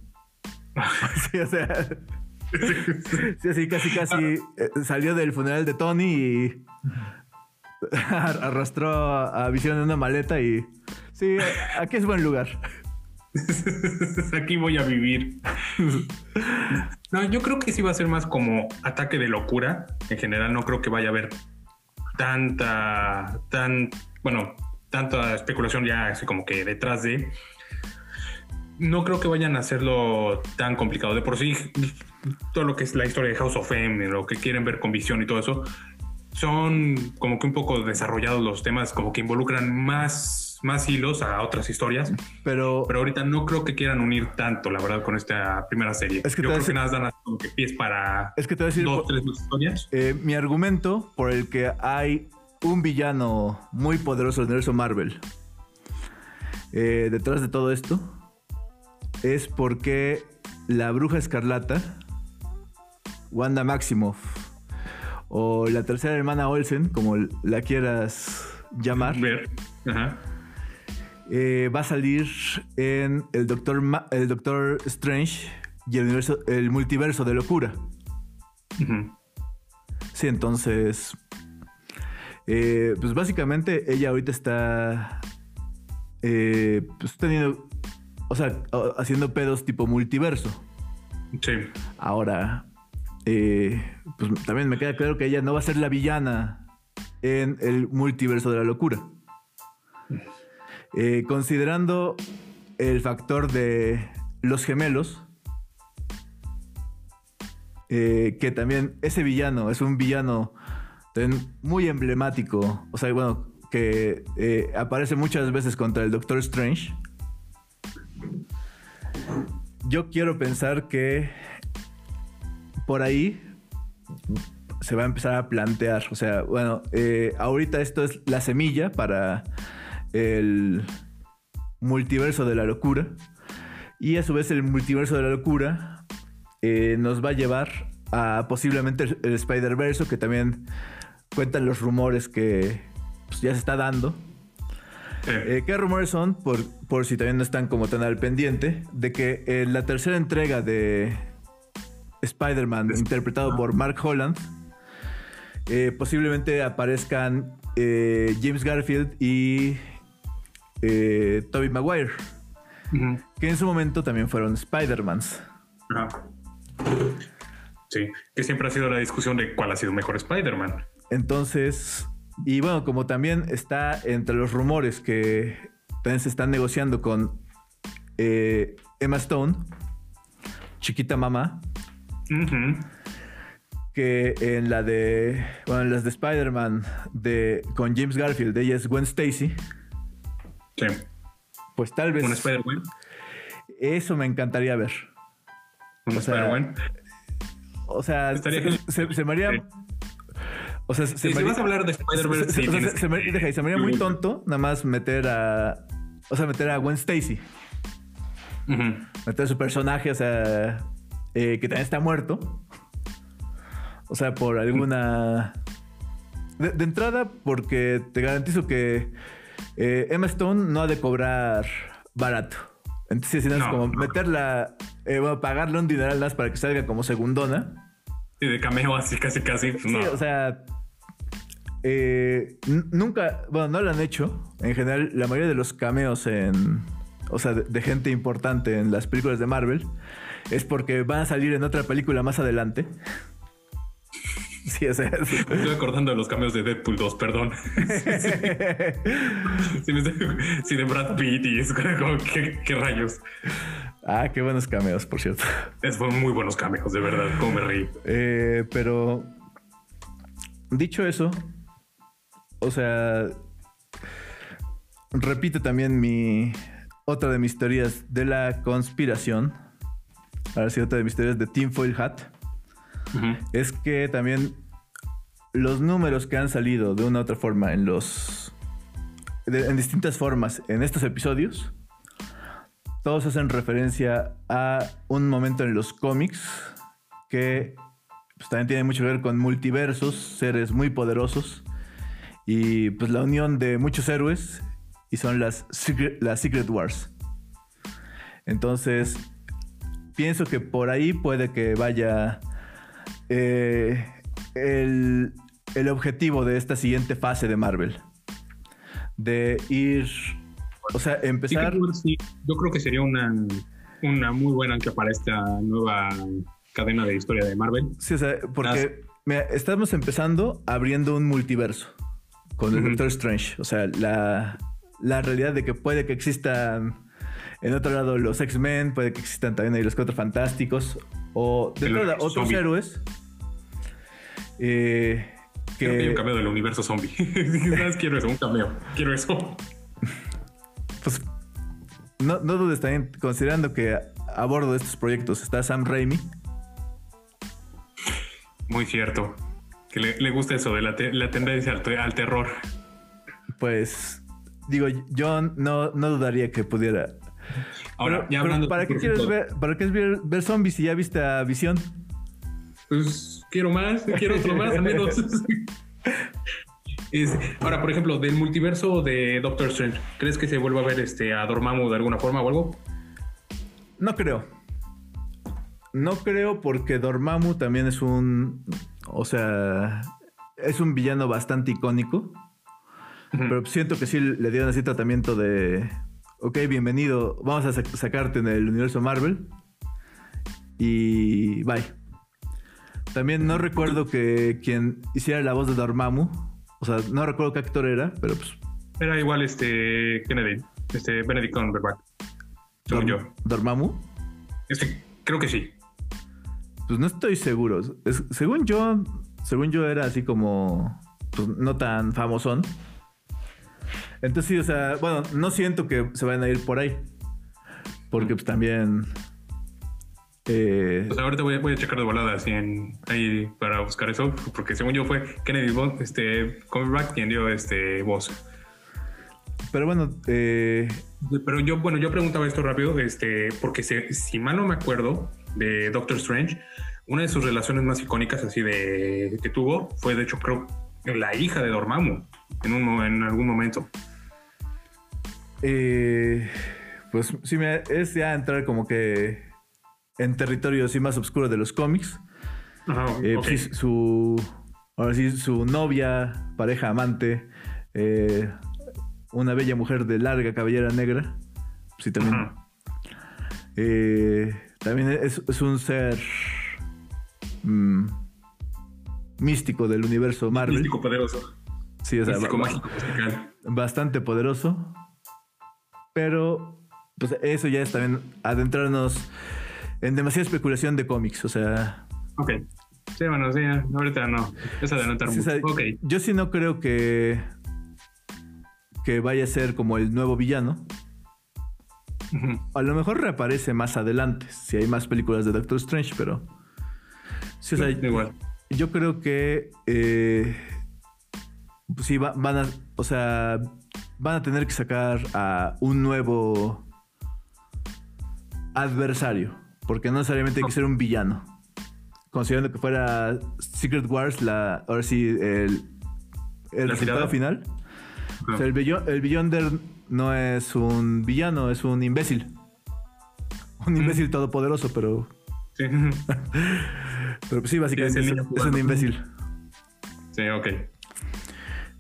Sí, o sea. Sí, así casi casi eh, salió del funeral de Tony y arrastró a, Visión en una maleta y sí, aquí es buen lugar. Aquí voy a vivir. No, yo creo que sí va a ser más como ataque de locura. En general, no creo que vaya a haber tanta, tan, bueno, tanta especulación ya así como que detrás de. No creo que vayan a hacerlo tan complicado. De por sí, todo lo que es la historia de House of M, lo que quieren ver con visión y todo eso, son como que un poco desarrollados los temas, como que involucran más, más hilos a otras historias. Pero, Pero ahorita no creo que quieran unir tanto, la verdad, con esta primera serie. Es que Yo creo que nada más dan como que pies para es que te voy a decir dos, tres más historias. eh, mi argumento por el que hay un villano muy poderoso del universo Marvel eh, detrás de todo esto es porque la bruja escarlata, Wanda Maximoff, o la tercera hermana Olsen, como la quieras llamar, Ver. Ajá. eh, va a salir en el Doctor, Ma- el Doctor Strange y el, universo, el multiverso de locura. Sí, entonces. eh, pues básicamente ella ahorita está. eh, pues teniendo. O sea, haciendo pedos tipo multiverso. Sí. Ahora. eh, pues también me queda claro que ella no va a ser la villana en el multiverso de la locura. Eh, considerando el factor de los gemelos. eh, que también ese villano es un villano muy emblemático. O sea, bueno, que aparece muchas veces contra el Doctor Strange. Yo quiero pensar que por ahí se va a empezar a plantear. O sea, bueno, eh, ahorita esto es la semilla para el multiverso de la locura. Y a su vez el multiverso de la locura eh, nos va a llevar a posiblemente el, Spider-Verse, que también cuentan los rumores que pues, ya se está dando. Sí. Eh, ¿Qué rumores son? Por, por si también no están como tan al pendiente, de que en la tercera entrega de Spider-Man, De- interpretado por Mark Holland, eh, posiblemente aparezcan eh, James Garfield y eh, Tobey Maguire, que en su momento también fueron Spider-Mans. Sí, que siempre ha sido la discusión de cuál ha sido mejor Spider-Man. Entonces, y bueno, como también está entre los rumores que también se están negociando con eh, Emma Stone, chiquita mamá, que en la de, bueno, en las de Spider-Man de, con James Garfield, ella es Gwen Stacy, Sí. pues tal vez Un Spider-Man. eso me encantaría ver. Un Spider-Man. O sea, se, genial. se- se me haría... Sí. O sea, se Sí, si me vas a hablar de Spider-Verse, se- sí, o sea, tienes se, se me, deja, y se me haría muy tonto nada más meter a. O sea, meter a Gwen Stacy. Meter a su personaje, o sea, eh, que también está muerto. O sea, por alguna. De, de entrada, porque te garantizo que eh, Emma Stone no ha de cobrar barato. Entonces, si no es como meterla, eh, bueno, pagarle un dineral más para que salga como segundona. Sí, de cameo así, casi, casi. pues, Sí, no. o sea. Eh, nunca, bueno, no lo han hecho. En general, la mayoría de los cameos en. O sea, de, de gente importante en las películas de Marvel es porque van a salir en otra película más adelante. Sí, o sea. sí. Me estoy acordando de los cameos de Deadpool 2, perdón. Sí, me estoy- sí, de Brad Pitt y es como, ¿qué, qué rayos? ah, qué buenos cameos, por cierto. Es, fueron muy buenos cameos, de verdad, cómo me reí. Eh, pero. Dicho eso. O sea. Repito también mi. Otra de mis teorías de la conspiración. Ahora sí, otra de mis teorías de Tinfoil Hat. Es que también los números que han salido de una u otra forma en los. de- en distintas formas en estos episodios. Todos hacen referencia a un momento en los cómics que pues, también tiene mucho que ver con multiversos, seres muy poderosos y pues la unión de muchos héroes y son las Secret, las Secret Wars. Entonces, pienso que por ahí puede que vaya eh, el, el objetivo de esta siguiente fase de Marvel. De ir, o sea, empezar... Secret Wars, sí, yo creo que sería una, una muy buena ancla para esta nueva cadena de historia de Marvel. Sí, o sea, porque mira, estamos empezando abriendo un multiverso con el. Doctor Strange. O sea, la, la realidad de que puede que existan en otro lado los X-Men, puede que existan también ahí los Cuatro Fantásticos, o de entrada universo otros zombie. héroes. eh, Creo que hay un que, cameo del universo zombie. Quiero eso, un cameo. Quiero eso. pues, no, no dudes también, considerando que a bordo de estos proyectos está Sam Raimi. Muy cierto. Que le, le gusta eso de la, te- la tendencia al, te- al terror. Pues, digo, yo no, no dudaría que pudiera Ahora, Pero- ya hablando. ¿Para qué quieres ver, para qué quieres ver, ver zombies si ya viste a Visión? Pues quiero más, quiero otro más, al menos. Es- ahora, por ejemplo, del multiverso de Doctor Strange, ¿crees que se vuelva a ver este a Dormammu de alguna forma o algo? No creo. No creo porque Dormammu también es un, o sea, es un villano bastante icónico. Pero siento que sí le dieron así tratamiento de, ok, bienvenido, vamos a sac- sacarte en el universo Marvel. Y bye. También no recuerdo que quien hiciera la voz de Dormammu, o sea, no recuerdo qué actor era, pero pues Era igual este Kennedy, este Benedict Cumberbatch. Según Dorm- yo. Dormammu. Este, creo que sí. Pues no estoy seguro. Es- según yo, según yo era así como, pues no tan famosón. Entonces sí, o sea, bueno, no siento que se vayan a ir por ahí. Porque pues también... eh, Pues ahorita voy, a- voy a checar de volada así en, ahí para buscar eso, porque según yo fue Kennedy Bo- este, Cumberbatch quien dio este voz. pero bueno, eh, Pero yo, bueno, yo preguntaba esto rápido, este, porque se- si mal no me acuerdo de Doctor Strange, una de sus relaciones más icónicas así de que tuvo fue de hecho creo la hija de Dormammu en un en algún momento. eh, pues sí, me, es ya entrar como que en territorio así más oscuro de los cómics. Ajá, Eh, pues su. Ahora sí, su novia, pareja, amante, eh, una bella mujer de larga cabellera negra. Sí, también. Eh, también es, es un ser mm, místico del universo Marvel. Místico poderoso. Sí, o sea, Místico mágico musical. bastante poderoso. Pero, pues eso ya es también adentrarnos en demasiada especulación de cómics. O sea, Ok. Sí, bueno, sí, ahorita no. Es adelantar Sí, o mucho. sea, ok. Yo sí no creo que que vaya a ser como el nuevo villano. A lo mejor reaparece más adelante, si hay más películas de Doctor Strange, pero sí, o sea, Igual. yo creo que eh, pues sí, va- van a, o sea, van a tener que sacar a un nuevo adversario, porque no necesariamente hay que ser un villano. Considerando que fuera Secret Wars, la, ahora sí, el, el resultado final. O sea, el, el Beyonder no es un villano, es un imbécil. Un imbécil todopoderoso, pero, Sí. pero pues sí, básicamente Sí, es, un imbécil. sí, ok.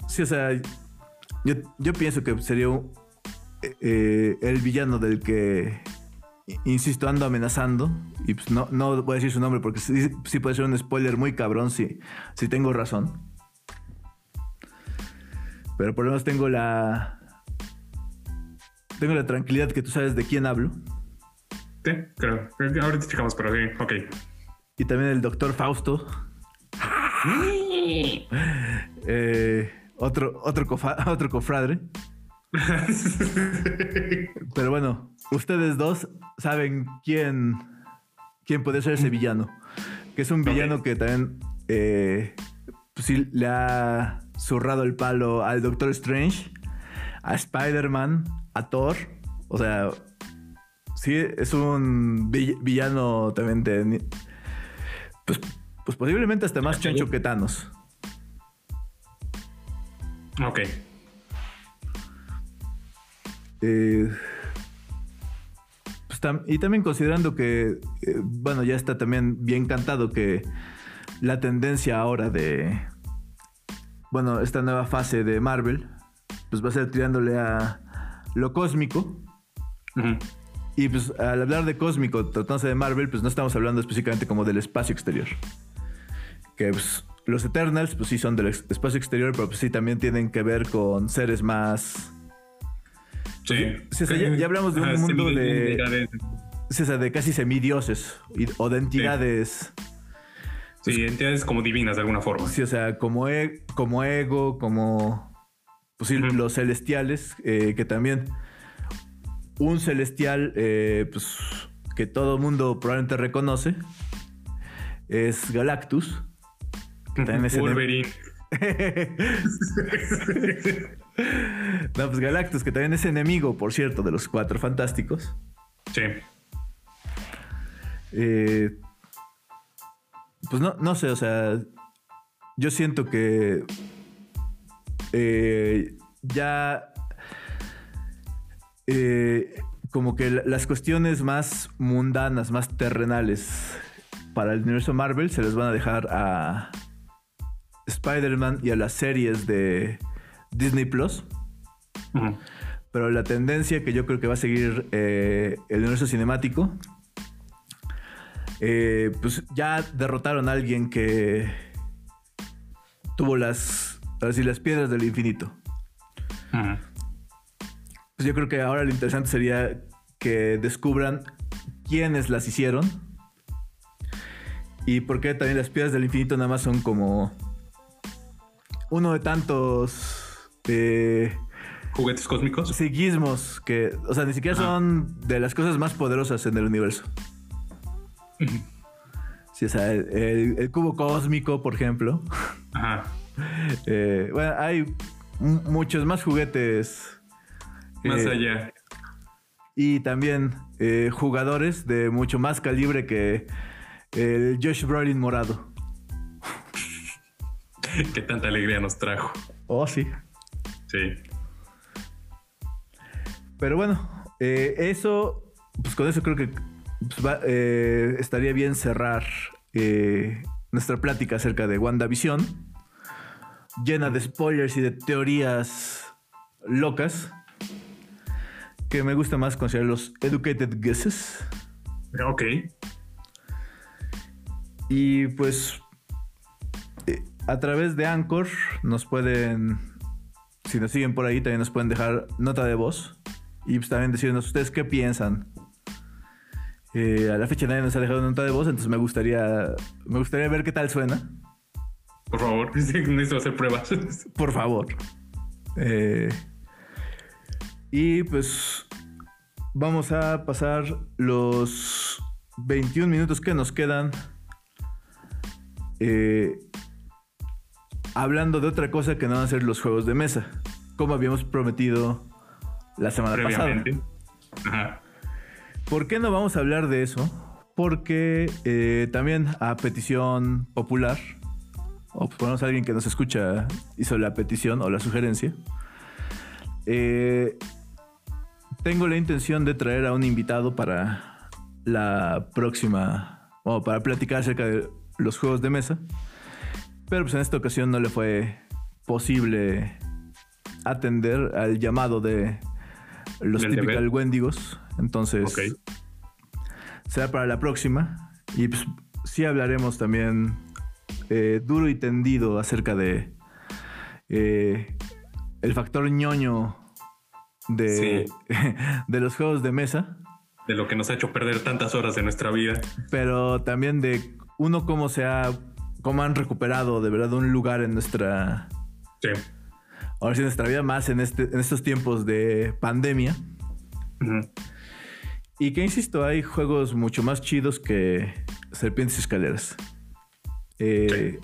Sí, o sea, yo, yo pienso que sería un- eh, eh, el villano del que, insisto, ando amenazando. Y pues no, no voy a decir su nombre porque sí, sí puede ser un spoiler muy cabrón si, si tengo razón. Pero por lo menos tengo la... Tengo la tranquilidad que tú sabes de quién hablo. Sí, creo. Ahorita checamos, pero sí, ok. Y también el doctor Fausto. Eh, otro, otro, cofa- otro cofradre. Pero bueno, ustedes dos saben quién, quién puede ser ese villano. Que es un villano que también eh, pues sí, le ha zurrado el palo al Doctor Strange, a Spider-Man, a Thor. O sea, sí, es un vill- villano también de... Pues, pues posiblemente hasta más choncho que Thanos. ok. Eh, pues tam- y también considerando que, eh, bueno, ya está también bien cantado que la tendencia ahora de, bueno, esta nueva fase de Marvel, pues va a ser tirándole a lo cósmico. Y pues al hablar de cósmico, tratándose de Marvel, pues no estamos hablando específicamente como del espacio exterior. Que pues, los Eternals, pues sí son del espacio exterior, pero pues sí también tienen que ver con seres más... Sí. Sí, o sea, ya- ya hablamos de un mundo de-. Sí, o sea, de casi semidioses o de entidades. Sí, entidades como divinas de alguna forma. Sí, o sea, como, e- como ego, como pues, sí, los celestiales, eh, que también un celestial, eh, pues que todo mundo probablemente reconoce, es Galactus. que también es enem- Wolverine. no, pues Galactus, que también es enemigo, por cierto, de los cuatro fantásticos. Sí. Eh, pues no, no sé, o sea, yo siento que eh, ya eh, como que la- las cuestiones más mundanas, más terrenales para el universo Marvel se les van a dejar a Spider-Man y a las series de Disney Plus. Pero la tendencia que yo creo que va a seguir eh, el universo cinemático, eh, pues ya derrotaron a alguien que tuvo las, así, las piedras del infinito. Pues yo creo que ahora lo interesante sería que descubran quiénes las hicieron y por qué también las piedras del infinito nada más son como uno de tantos... eh, Juguetes cósmicos. psiquismos que, o sea, ni siquiera Ajá. son de las cosas más poderosas en el universo. Ujú. Sí, o sea, el, el- el cubo cósmico, por ejemplo. Ajá. Eh, bueno, hay muchos más juguetes. Más eh, allá. Y también eh, jugadores de mucho más calibre que el Josh Brolin morado. Que tanta alegría nos trajo. Oh, sí. Sí. Pero bueno, eso, pues con eso creo que pues, va- estaría bien cerrar nuestra plática acerca de WandaVision, llena de spoilers y de teorías locas, que me gusta más considerar los educated guesses. Ok. Y pues eh, a través de Anchor nos pueden, si nos siguen por ahí, también nos pueden dejar nota de voz y pues también decirnos ustedes qué piensan. Eh, a la fecha nadie nos ha dejado nota de voz, entonces me gustaría, me gustaría ver qué tal suena. Por favor. Necesito hacer pruebas. Por favor. Eh, y pues vamos a pasar los 21 minutos que nos quedan eh, hablando de otra cosa que no van a ser los juegos de mesa, como habíamos prometido la semana pasada. Ajá. ¿Por qué no vamos a hablar de eso? Porque eh, también a petición popular, o por lo menos alguien que nos escucha hizo la petición o la sugerencia, eh, tengo la intención de traer a un invitado para la próxima, o para platicar acerca de los juegos de mesa. Pero pues en esta ocasión no le fue posible atender al llamado de los típicos Wendigos. Entonces, será para la próxima. Y pues sí hablaremos también eh, duro y tendido acerca de eh, el factor ñoño de, de los juegos de mesa. De lo que nos ha hecho perder tantas horas de nuestra vida. Pero también de uno cómo se ha, cómo han recuperado de verdad un lugar en nuestra... Sí. Ahora sí, en nuestra vida más en, este, en estos tiempos de pandemia. Y que insisto, hay juegos mucho más chidos que Serpientes y Escaleras. Eh,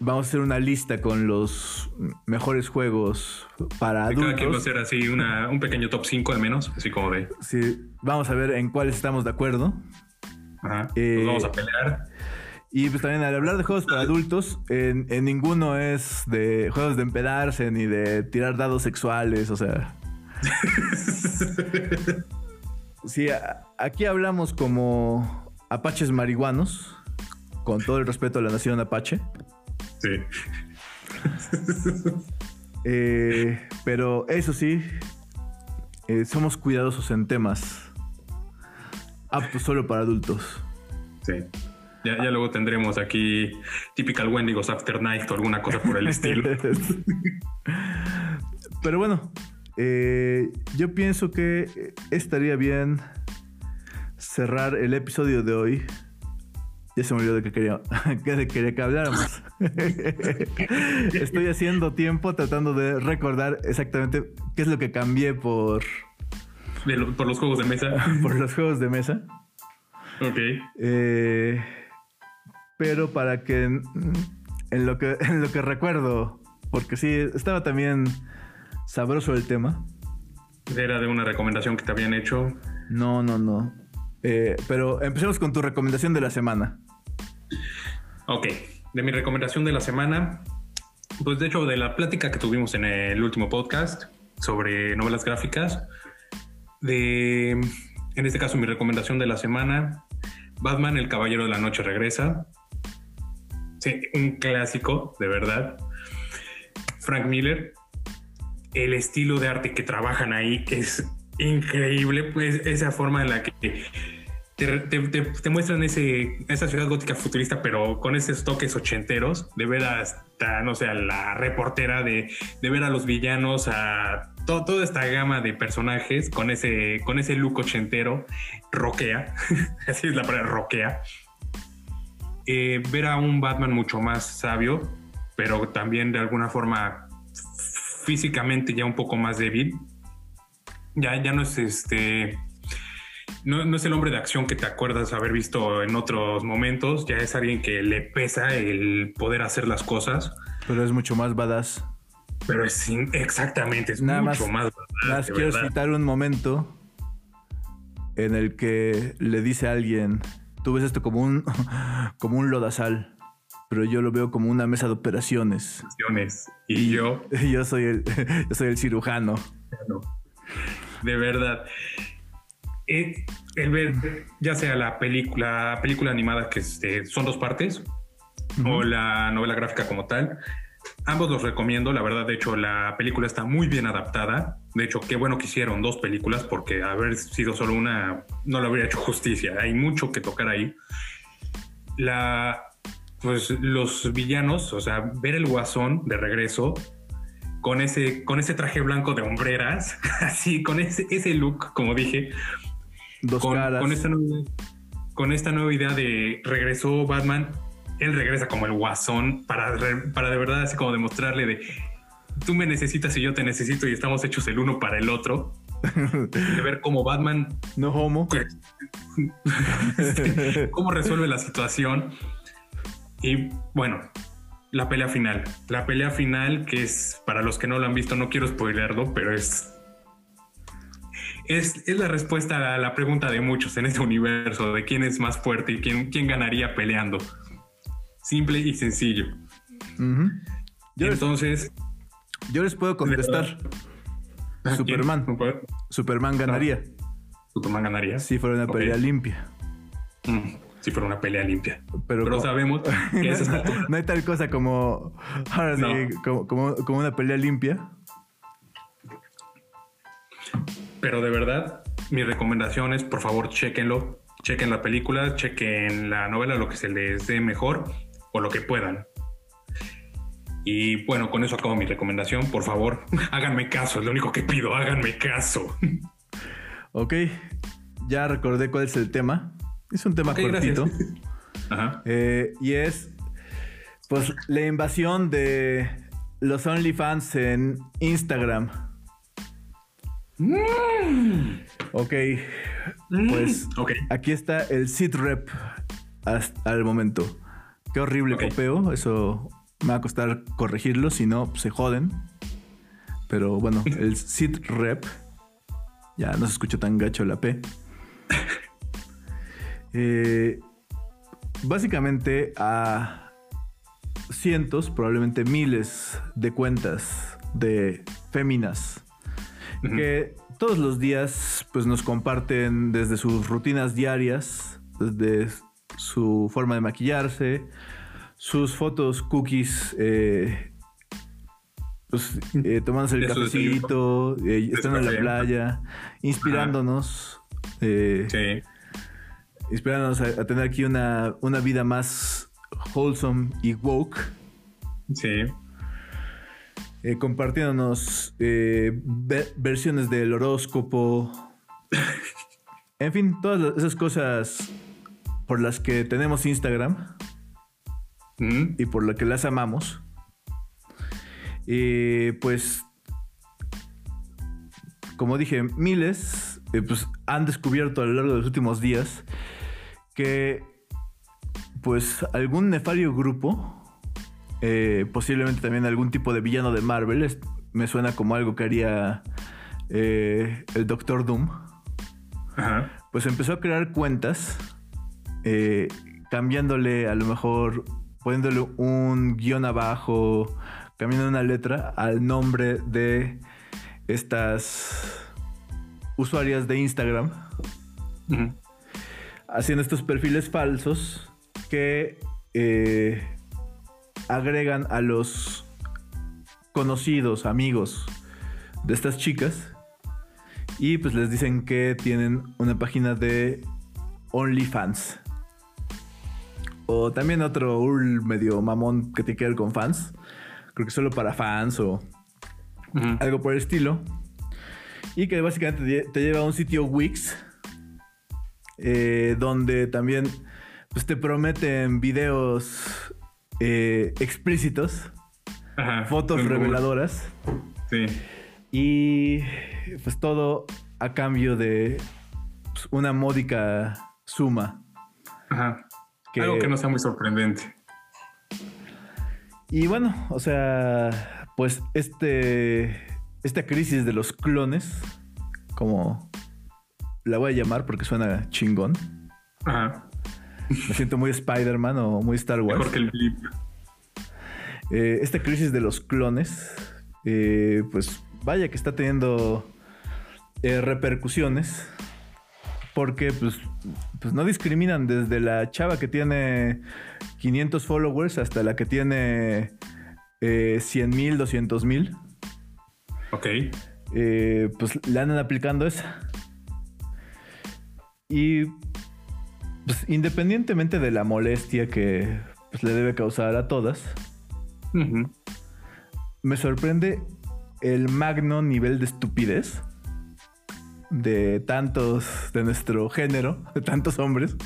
vamos a hacer una lista con los mejores juegos para adultos. Cada quien va a hacer así un pequeño top 5 al menos, así como de. Sí, vamos a ver en cuáles estamos de acuerdo. Ajá. Eh, vamos a pelear. Y pues también al hablar de juegos para adultos, en, ninguno es de juegos de empedarse ni de tirar dados sexuales, o sea. sí, aquí hablamos como apaches marihuanos, con todo el respeto a la nación apache. Sí. Eh, pero eso sí, eh, somos cuidadosos en temas aptos solo para adultos. Sí. Ya, luego tendremos aquí Typical Wendigos After Night o alguna cosa por el estilo. Pero bueno, eh, yo pienso que estaría bien cerrar el episodio de hoy. Ya se me olvidó de que quería, que quería que habláramos. Estoy haciendo tiempo tratando de recordar exactamente qué es lo que cambié por... por los juegos de mesa. por los juegos de mesa. Ok. Eh, pero para que en, lo que en lo que recuerdo, porque sí, estaba también sabroso el tema. ¿Era de una recomendación que te habían hecho? No, no, no. Eh, pero empecemos con tu recomendación de la semana. Ok, de mi recomendación de la semana, pues de hecho de la plática que tuvimos en el último podcast sobre novelas gráficas, de, en este caso mi recomendación de la semana, Batman, el Caballero de la Noche regresa. Sí, un clásico, de verdad. Frank Miller, el estilo de arte que trabajan ahí es increíble, pues esa forma en la que te, muestran ese, esa ciudad gótica futurista, pero con esos toques ochenteros, de ver hasta, no sé, a la reportera, de, ver a los villanos, a toda esta gama de personajes con ese, con ese look ochentero, roquea, así es la palabra, roquea. Eh, ver a un Batman mucho más sabio, pero también de alguna forma físicamente ya un poco más débil. Ya, ya no es este no, es el hombre de acción que te acuerdas haber visto en otros momentos, ya es alguien que le pesa el poder hacer las cosas. Pero es mucho más badass. Pero es exactamente, es mucho más, badass. quiero citar un momento en el que le dice a alguien, tú ves esto como un, como un lodazal, pero yo lo veo como una mesa de operaciones. Y, yo. Yo soy el, yo soy el cirujano. De verdad. Eh, el ver ya sea la película, película animada que este, son dos partes o la novela gráfica como tal. Ambos los recomiendo, la verdad, de hecho la película está muy bien adaptada. De hecho, qué bueno que hicieron dos películas porque haber sido solo una no le habría hecho justicia. Hay mucho que tocar ahí. La, pues los villanos, o sea, ver el guasón de regreso con ese, con ese traje blanco de hombreras, así, con ese, ese look, como dije, con, esta nueva, con esta nueva idea de regresó Batman, él regresa como el guasón para, para de verdad así como demostrarle de tú me necesitas y yo te necesito y estamos hechos el uno para el otro. de ver cómo Batman no homo cómo resuelve la situación y bueno la pelea final. La pelea final, que es para los que no lo han visto, no quiero spoilerlo, pero es. Es, es la respuesta a la pregunta de muchos en este universo de quién es más fuerte y quién, quién ganaría peleando. Simple y sencillo. Yo, les, Entonces, yo les puedo contestar. Superman. Super- Superman ganaría Superman ganaría. si fuera una pelea limpia. Mm, si fuera una pelea limpia. Pero, Pero sabemos que esa es no, hay tal cosa como, ahora sí, No. como, como- como una pelea limpia. Pero de verdad, mi recomendación es, por favor, chequenlo. Chequen la película, chequen la novela, lo que se les dé mejor o lo que puedan. Y bueno, con eso acabo mi recomendación. Por favor, háganme caso, es lo único que pido, háganme caso. Ok, ya recordé cuál es el tema. Es un tema cortito. Ajá. Eh, y es, pues, la invasión de los OnlyFans en Instagram. Ok, pues Ok. aquí está el sit rep hasta el momento. Qué horrible Ok. copeo, eso me va a costar corregirlo, si no, pues, se joden. Pero bueno, el sit rep, ya no se escucha tan gacho la P. Eh, básicamente a cientos, probablemente miles de cuentas de féminas Que todos los días pues nos comparten desde sus rutinas diarias, desde su forma de maquillarse, sus fotos cookies, eh, pues, eh, tomándose el cafecito, eh, estando en la playa, inspirándonos, eh, Sí. inspirándonos a, a tener aquí una, una vida más wholesome y woke. Sí. Eh, compartiéndonos eh, ve- versiones del horóscopo. en fin, todas esas cosas por las que tenemos Instagram Mm, y por las que las amamos. Y pues, como dije, miles eh, pues, han descubierto a lo largo de los últimos días que pues algún nefario grupo eh, posiblemente también algún tipo de villano de Marvel. Es- me suena como algo que haría eh, el Doctor Doom. Ajá. Pues empezó a crear cuentas, eh, cambiándole a lo mejor, poniéndole un guion abajo, cambiando una letra al nombre de estas usuarias de Instagram, haciendo estos perfiles falsos que eh, agregan a los conocidos, amigos de estas chicas y pues les dicen que tienen una página de OnlyFans. O también otro URL medio mamón que te queda con fans. Creo que solo para fans o algo por el estilo. Y que básicamente te, te lleva a un sitio Wix. eh, donde también pues, te prometen videos eh, explícitos, Ajá. fotos reveladoras. Sí. Y pues todo a cambio de pues, una módica suma. Ajá. Que- Algo que no sea muy sorprendente. Y bueno, o sea, pues este, esta crisis de los clones, como la voy a llamar porque suena chingón. Ajá. Me siento muy Spider-Man o muy Star Wars. Mejor que el blip. Eh, esta crisis de los clones, eh, pues vaya que está teniendo eh, repercusiones. Porque pues, pues no discriminan desde la chava que tiene 500 followers hasta la que tiene eh, 100 mil, 200 mil. Ok. pues le andan aplicando esa. Y pues, independientemente de la molestia que pues, le debe causar a todas, me sorprende el magno nivel de estupidez de tantos de nuestro género, de tantos hombres,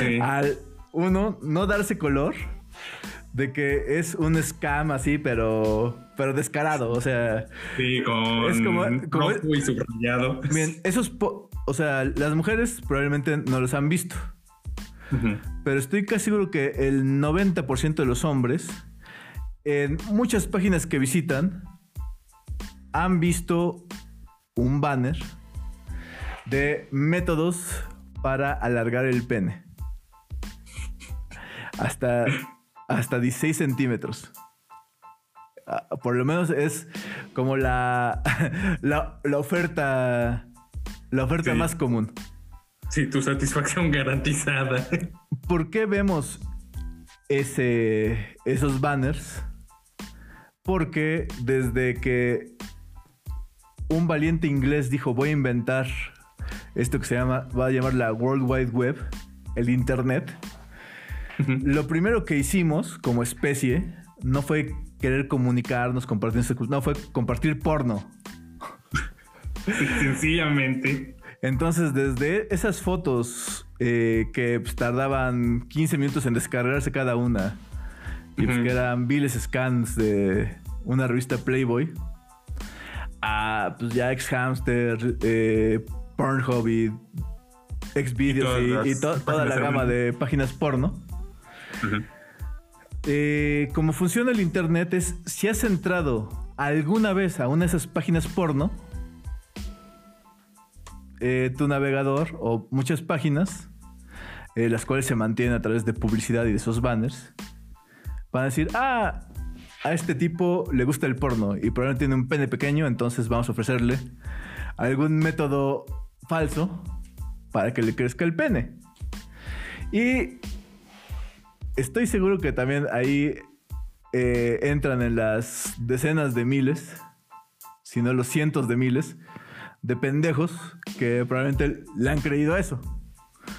Sí. al uno no darse color de que es un scam así, pero pero descarado, o sea, Sí, con Es como- como- rojo y subrayado. Bien, esos, po- o sea, las mujeres probablemente no los han visto, pero estoy casi seguro que el 90% de los hombres en muchas páginas que visitan han visto un banner de métodos para alargar el pene. Hasta, hasta 16 centímetros. Ah, Por lo menos es como la, la, la oferta, la oferta Sí. más común. Sí, tu satisfacción garantizada. ¿Por qué vemos ese, esos banners? Porque desde que un valiente inglés dijo voy a inventar esto que se llama, va a llamar la World Wide Web, el Internet, lo primero que hicimos como especie no fue querer comunicarnos, compartir, no fue compartir porno. Sencillamente. Entonces, desde esas fotos eh, que pues, tardaban 15 minutos en descargarse cada una, y pues, que eran viles scans de una revista Playboy, a pues ya ex-hamster, eh, Pornhub y Xvideos Y y, todas y las to- toda la gama de- páginas porno. Eh, como funciona el internet es si has entrado alguna vez a una de esas páginas porno, eh, tu navegador o muchas páginas, eh, las cuales se mantienen a través de publicidad y de esos banners, van a decir, ah, a este tipo le gusta el porno y probablemente tiene un pene pequeño, entonces vamos a ofrecerle algún método falso para que le crezca el pene. Y estoy seguro que también ahí eh, entran en las decenas de miles, si no los cientos de miles, de pendejos que probablemente le han creído eso.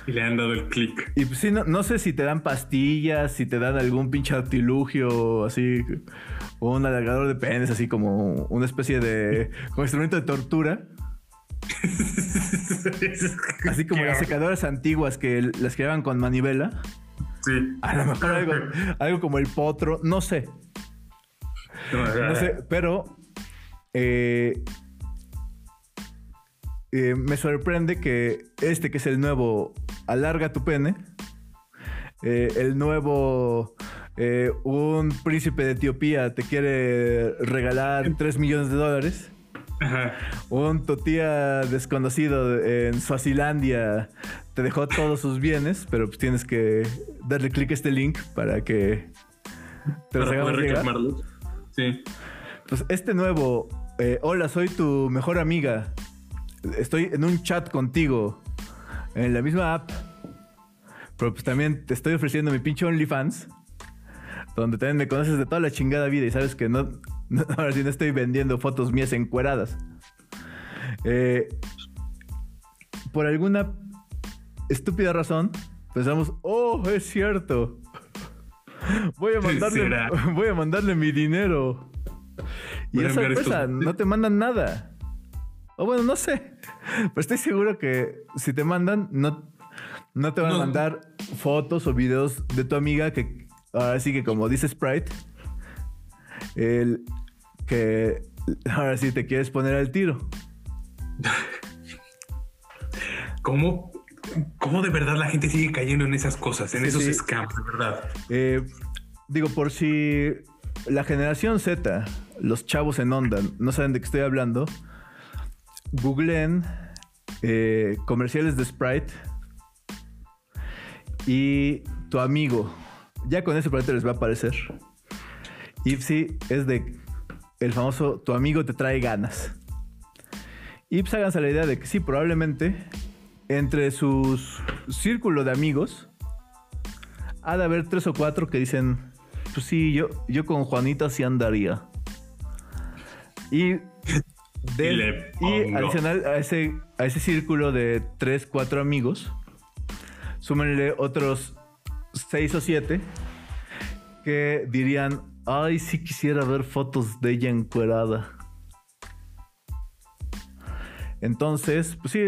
Y le han dado el clic. Y pues sí, no, no sé si te dan pastillas, si te dan algún pinche artilugio, así, o un alargador de penes, así como una especie de como instrumento de tortura. Así como las secadoras antiguas que las que llevan con manivela. Sí. A lo mejor algo, algo como el potro, no sé. No sé, pero eh, eh, me sorprende que este que es el nuevo alarga tu pene, eh, el nuevo eh, un príncipe de Etiopía te quiere regalar 3 millones de dólares. Ajá. Un totía desconocido en Suazilandia te dejó todos sus bienes, pero pues tienes que darle clic a este link para que te los Para hagamos poder. Sí. Pues este nuevo, eh, hola, soy tu mejor amiga. Estoy en un chat contigo en la misma app. Pero pues también te estoy ofreciendo mi pinche OnlyFans. Donde también me conoces de toda la chingada vida y sabes que no, no- ahora sí no estoy vendiendo fotos mías encueradas. Eh, por alguna estúpida razón, pensamos, oh, es cierto. Voy a mandarle, será? voy a mandarle mi dinero. Y Voy a es enviar estos- sorpresa, no te mandan nada. O bueno, no sé. Pero estoy seguro que si te mandan, no, no te van a mandar fotos o videos de tu amiga que ahora sí que como dice Sprite, el que ahora sí te quieres poner al tiro. ¿Cómo, ¿Cómo de verdad la gente sigue cayendo en esas cosas, en Sí, esos sí. scams, de verdad? Eh, digo, por si la generación Z, los chavos en onda, no saben de qué estoy hablando, googleen eh, comerciales de Sprite y tu amigo. Ya con ese probablemente les va a aparecer. Y sí, es de el famoso tu amigo te trae ganas. Y pues la idea de que sí, probablemente entre sus círculo de amigos ha de haber tres o cuatro que dicen, pues sí, yo, yo con Juanita sí andaría. Y, del- Y adicional a ese, a ese círculo de tres, cuatro amigos, súmenle otros seis o siete que dirían, ay, sí quisiera ver fotos de ella encuerada. Entonces, pues sí,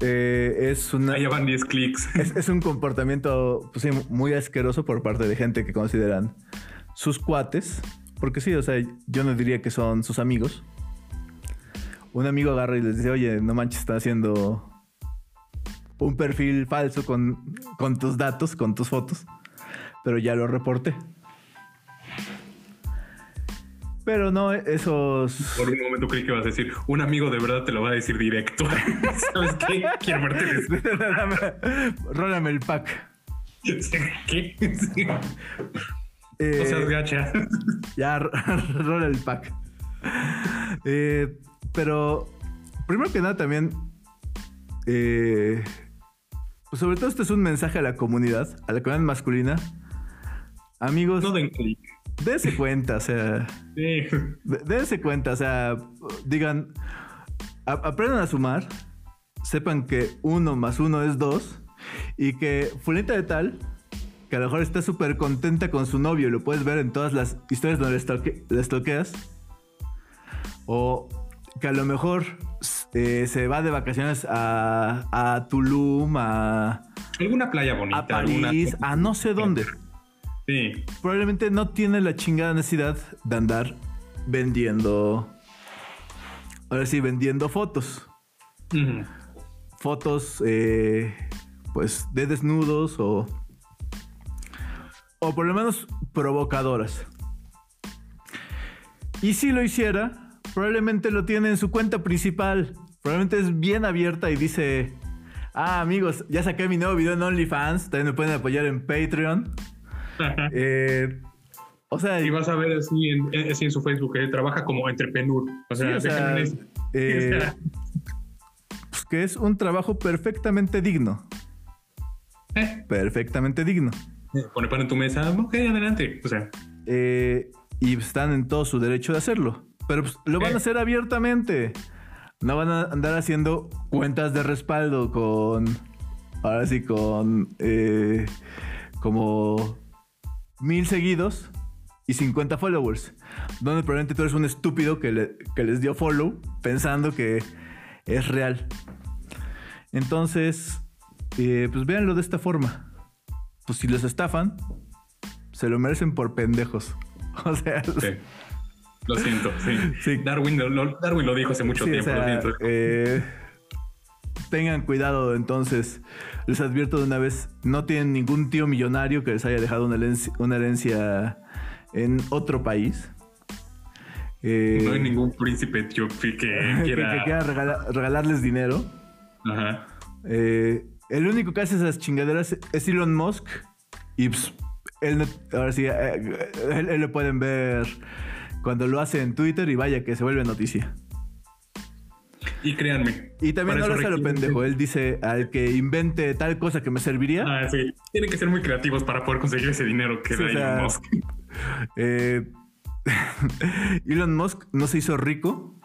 eh, es una... Ahí van 10 clics. Es, es un comportamiento pues sí, muy asqueroso por parte de gente que consideran sus cuates. Porque sí, o sea, yo no diría que son sus amigos. Un amigo agarra y les dice, oye, no manches, están haciendo un perfil falso con, con tus datos, con tus fotos. Pero ya lo reporté. Pero no, esos. Por un momento creí que ibas a decir, un amigo de verdad te lo va a decir directo. ¿Sabes qué? Quiero verte. Rólame el pack. ¿Qué? Sí. Eh, no seas gacha. Ya, rola el pack. Eh, pero, primero que nada, también. Eh, pues sobre todo, este es un mensaje a la comunidad, a la comunidad masculina. Amigos. No den clic. Dense cuenta, o sea. Sí. Dense cuenta, o sea, digan. aprendan a sumar. Sepan que uno más uno es dos. Y que Fulita de Tal, que a lo mejor está súper contenta con su novio, lo puedes ver en todas las historias donde le toqueas. O que a lo mejor eh, se va de vacaciones a, a Tulum, a. Alguna playa bonita. A París, a no sé dónde. Sí. Probablemente no tiene la chingada necesidad de andar vendiendo. Ahora sí, vendiendo fotos. Fotos, eh, pues, de desnudos o. O por lo menos provocadoras. Y si lo hiciera, probablemente lo tiene en su cuenta principal. Probablemente es bien abierta y dice: Ah, amigos, ya saqué mi nuevo video en OnlyFans. También me pueden apoyar en Patreon. Eh, o sea, y vas a ver así en, así en su Facebook, que trabaja como entrepreneur. O sea, eh, pues que es un trabajo perfectamente digno. ¿Eh? Perfectamente digno. Pone pan en tu mesa, ok, adelante. O sea. y están en todo su derecho de hacerlo. Pero pues, lo van a hacer abiertamente. No van a andar haciendo cuentas de respaldo con. Ahora sí, con. como mil seguidos y 50 followers. Donde probablemente tú eres un estúpido que, les dio follow pensando que es real. Entonces, eh, pues véanlo de esta forma. Pues si los estafan, se lo merecen por pendejos. O sea, lo siento, sí. Darwin, lo, Darwin, lo, dijo hace mucho tiempo. lo siento. Eh, tengan cuidado entonces. Les advierto de una vez, no tienen ningún tío millonario que les haya dejado una herencia, en otro país. Eh, no hay ningún príncipe etíope que quiera, regalarles dinero. Ajá. Eh, el único que hace esas chingaderas es Elon Musk. Y pues, él, ahora sí, eh, él, lo pueden ver cuando lo hace en Twitter y vaya que se vuelve noticia. Y créanme. Y también no lo hace lo pendejo. Él dice al que invente tal cosa que me serviría. Ah, sí. Tienen que ser muy creativos para poder conseguir ese dinero que da Elon Musk. Eh, Elon Musk no se hizo rico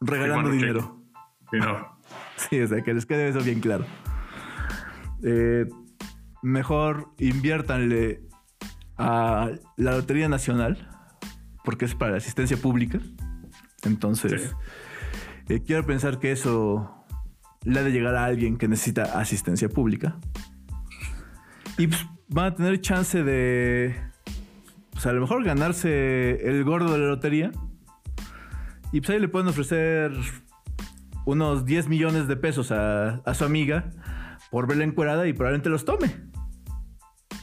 regalando dinero. Sí, no. sí, o sea, que les quede eso bien claro. Eh, mejor inviértanle a la Lotería Nacional, porque es para asistencia pública. Entonces, eh, quiero pensar que eso le ha de llegar a alguien que necesita asistencia pública. Y pues, van a tener chance de, pues a lo mejor ganarse el gordo de la lotería. Y pues ahí le pueden ofrecer unos 10 millones de pesos a, su amiga por verla encuerada y probablemente los tome.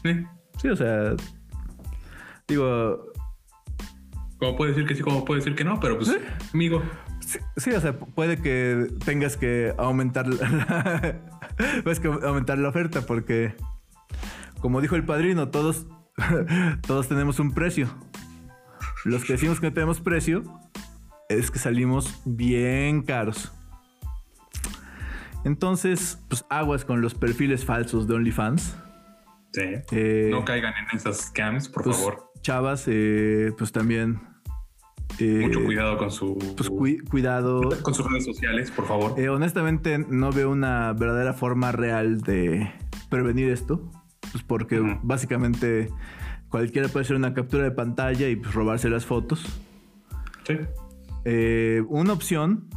Sí. Sí, o sea, digo... Como puede decir que sí, como puede decir que no, pero pues, amigo, Sí, o sea, puede que tengas que aumentar la, que aumentar la oferta porque, como dijo el padrino, todos, todos tenemos un precio. Los que decimos que no tenemos precio es que salimos bien caros. Entonces, pues aguas con los perfiles falsos de OnlyFans. Sí. Eh, no caigan en esas scams, por pues, favor. Chavas, eh, pues también mucho eh, cuidado con su. Pues cuidado. Con sus redes sociales, por favor. Eh, honestamente, no veo una verdadera forma real de prevenir esto. Pues porque básicamente cualquiera puede hacer una captura de pantalla y pues, robarse las fotos. Sí. Eh, una opción,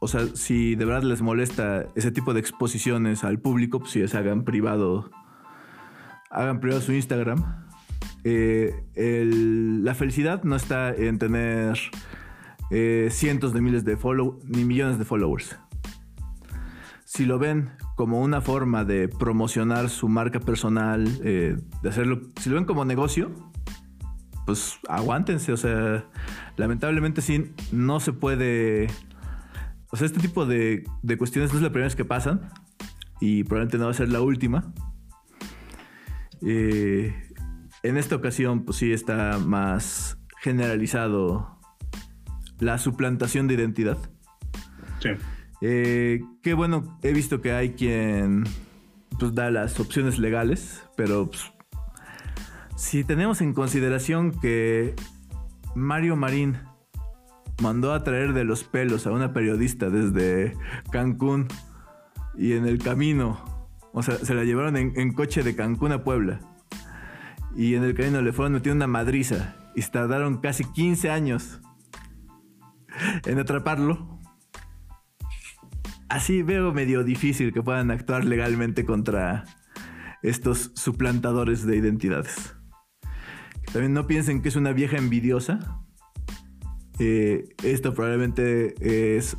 o sea, si de verdad les molesta ese tipo de exposiciones al público, pues si se hagan privado, hagan privado su Instagram eh, la felicidad no está en tener eh, cientos de miles de followers ni millones de followers. Si lo ven como una forma de promocionar su marca personal, eh, de hacerlo, si lo ven como negocio, pues aguántense, o sea, lamentablemente sí, no se puede... O sea, este tipo de, de cuestiones no es la primera vez que pasan y probablemente no va a ser la última. Eh, en esta ocasión, pues sí está más generalizado la suplantación de identidad. Sí. Eh, qué bueno, he visto que hay quien pues, da las opciones legales, pero pues, si tenemos en consideración que Mario Marín mandó a traer de los pelos a una periodista desde Cancún y en el camino, o sea, se la llevaron en, en coche de Cancún a Puebla y en el camino le fueron metiendo una madriza y tardaron casi 15 años en atraparlo. Así veo medio difícil que puedan actuar legalmente contra estos suplantadores de identidades. También no piensen que es una vieja envidiosa. Eh, esto probablemente es,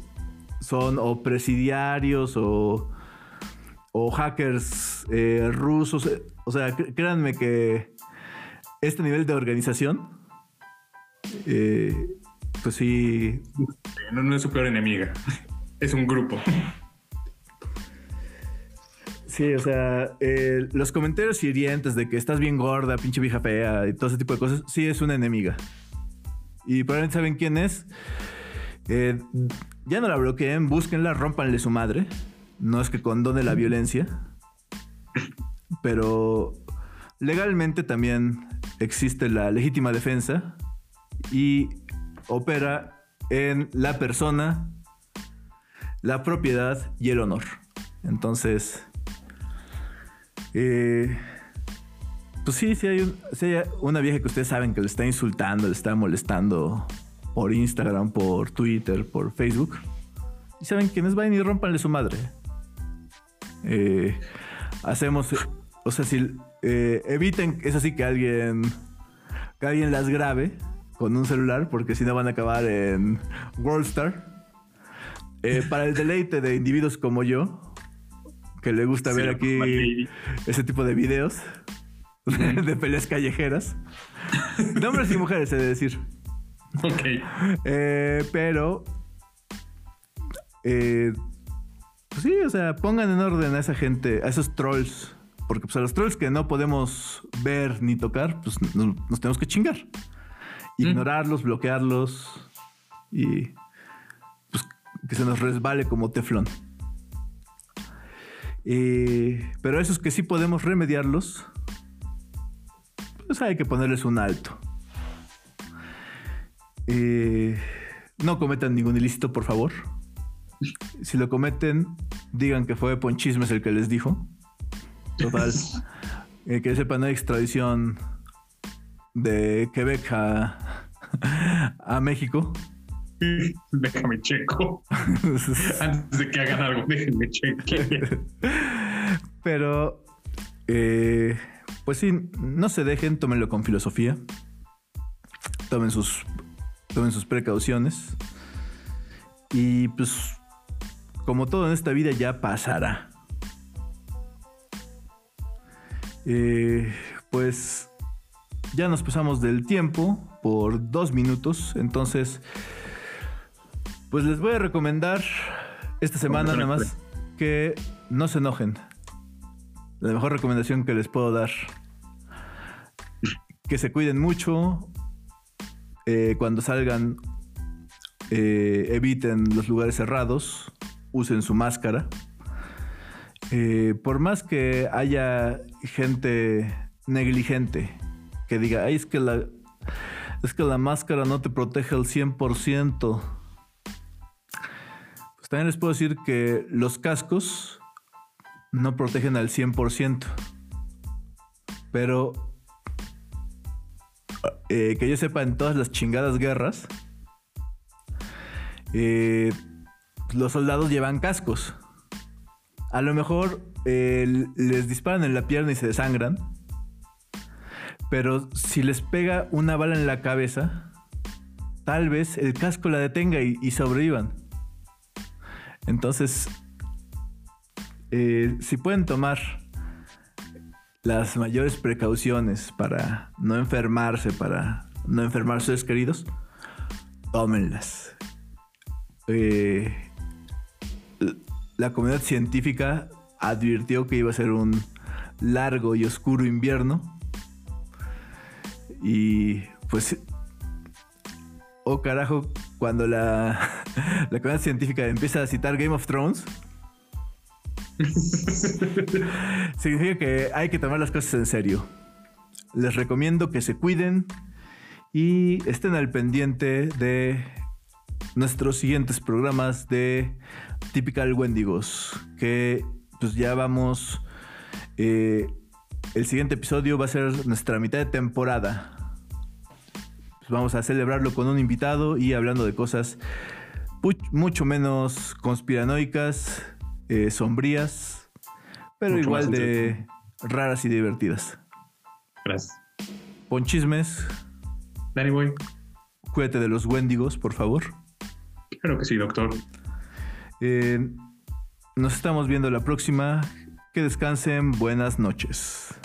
son o presidiarios o, o hackers eh, rusos. O sea, cr- créanme que este nivel de organización, eh, pues sí, No, no es su peor enemiga. Es un grupo. Sí, o sea, eh, los comentarios hirientes de que estás bien gorda, pinche vieja fea y todo ese tipo de cosas, sí es una enemiga. Y probablemente saben quién es. Eh, ya no la bloqueen, búsquenla, rompanle su madre. No es que condone la violencia. Pero legalmente también existe la legítima defensa y opera en la persona, la propiedad y el honor. Entonces, eh, pues sí, si hay, un- hay una vieja que ustedes saben que le está insultando, le está molestando por Instagram, por Twitter, por Facebook. Y saben quiénes vayan y rompanle su madre. Eh, hacemos, o sea, si eh, eviten, es así que alguien, que alguien las grabe con un celular, porque si no van a acabar en Worldstar. Eh, para el deleite de individuos como yo, que le gusta Sí, ver aquí ese tipo de videos de peleas callejeras. De hombres y mujeres, he de decir. Ok. Eh, pero. eh, pues sí, o sea, pongan en orden a esa gente, a esos trolls. Porque pues a los trolls que no podemos ver ni tocar, pues nos, nos tenemos que chingar. Ignorarlos, bloquearlos y pues que se nos resbale como teflón. Eh, pero esos que sí podemos remediarlos, pues hay que ponerles un alto. Eh, no cometan ningún ilícito, por favor. Si lo cometen, digan que fue Ponchismes el que les dijo. Total. Eh, que sepan, no hay extradición de Quebec a, a México. Déjame checo. Antes de que hagan algo, déjenme cheque. Pero, eh, pues sí, no se dejen, tómenlo con filosofía. Tomen sus, tomen sus precauciones. Y pues, como todo en esta vida, ya pasará. Eh, pues ya nos pasamos del tiempo por dos minutos. Entonces, pues les voy a recomendar esta semana nada más que no se enojen. La mejor recomendación que les puedo dar. Que se cuiden mucho. eh, cuando salgan, eh, eviten los lugares cerrados. Usen su máscara. Eh, por más que haya gente negligente que diga, es que la, es que la máscara no te protege al 100%. Pues también les puedo decir que los cascos no protegen al 100%. Pero eh, que yo sepa, en todas las chingadas guerras, eh, los soldados llevan cascos. A lo mejor eh, les disparan en la pierna y se desangran. Pero si les pega una bala en la cabeza, tal vez el casco la detenga y, sobrevivan. Entonces, eh, si pueden tomar las mayores precauciones para no enfermarse, para no enfermar a sus queridos, tómenlas. Eh, la comunidad científica advirtió que iba a ser un largo y oscuro invierno. Y pues, oh carajo, cuando la, la comunidad científica empieza a citar Game of Thrones, significa que hay que tomar las cosas en serio. Les recomiendo que se cuiden y estén al pendiente de nuestros siguientes programas de Typical Wendigos, que pues ya vamos, eh, el siguiente episodio va a ser nuestra mitad de temporada. Pues vamos a celebrarlo con un invitado y hablando de cosas mucho menos conspiranoicas, eh, sombrías, pero igual de raras y divertidas. Gracias. Pon chismes. Danny Boy. Cuídate de los Wendigos, por favor. Claro que sí, doctor. Eh, nos estamos viendo la próxima. Que descansen. Buenas noches.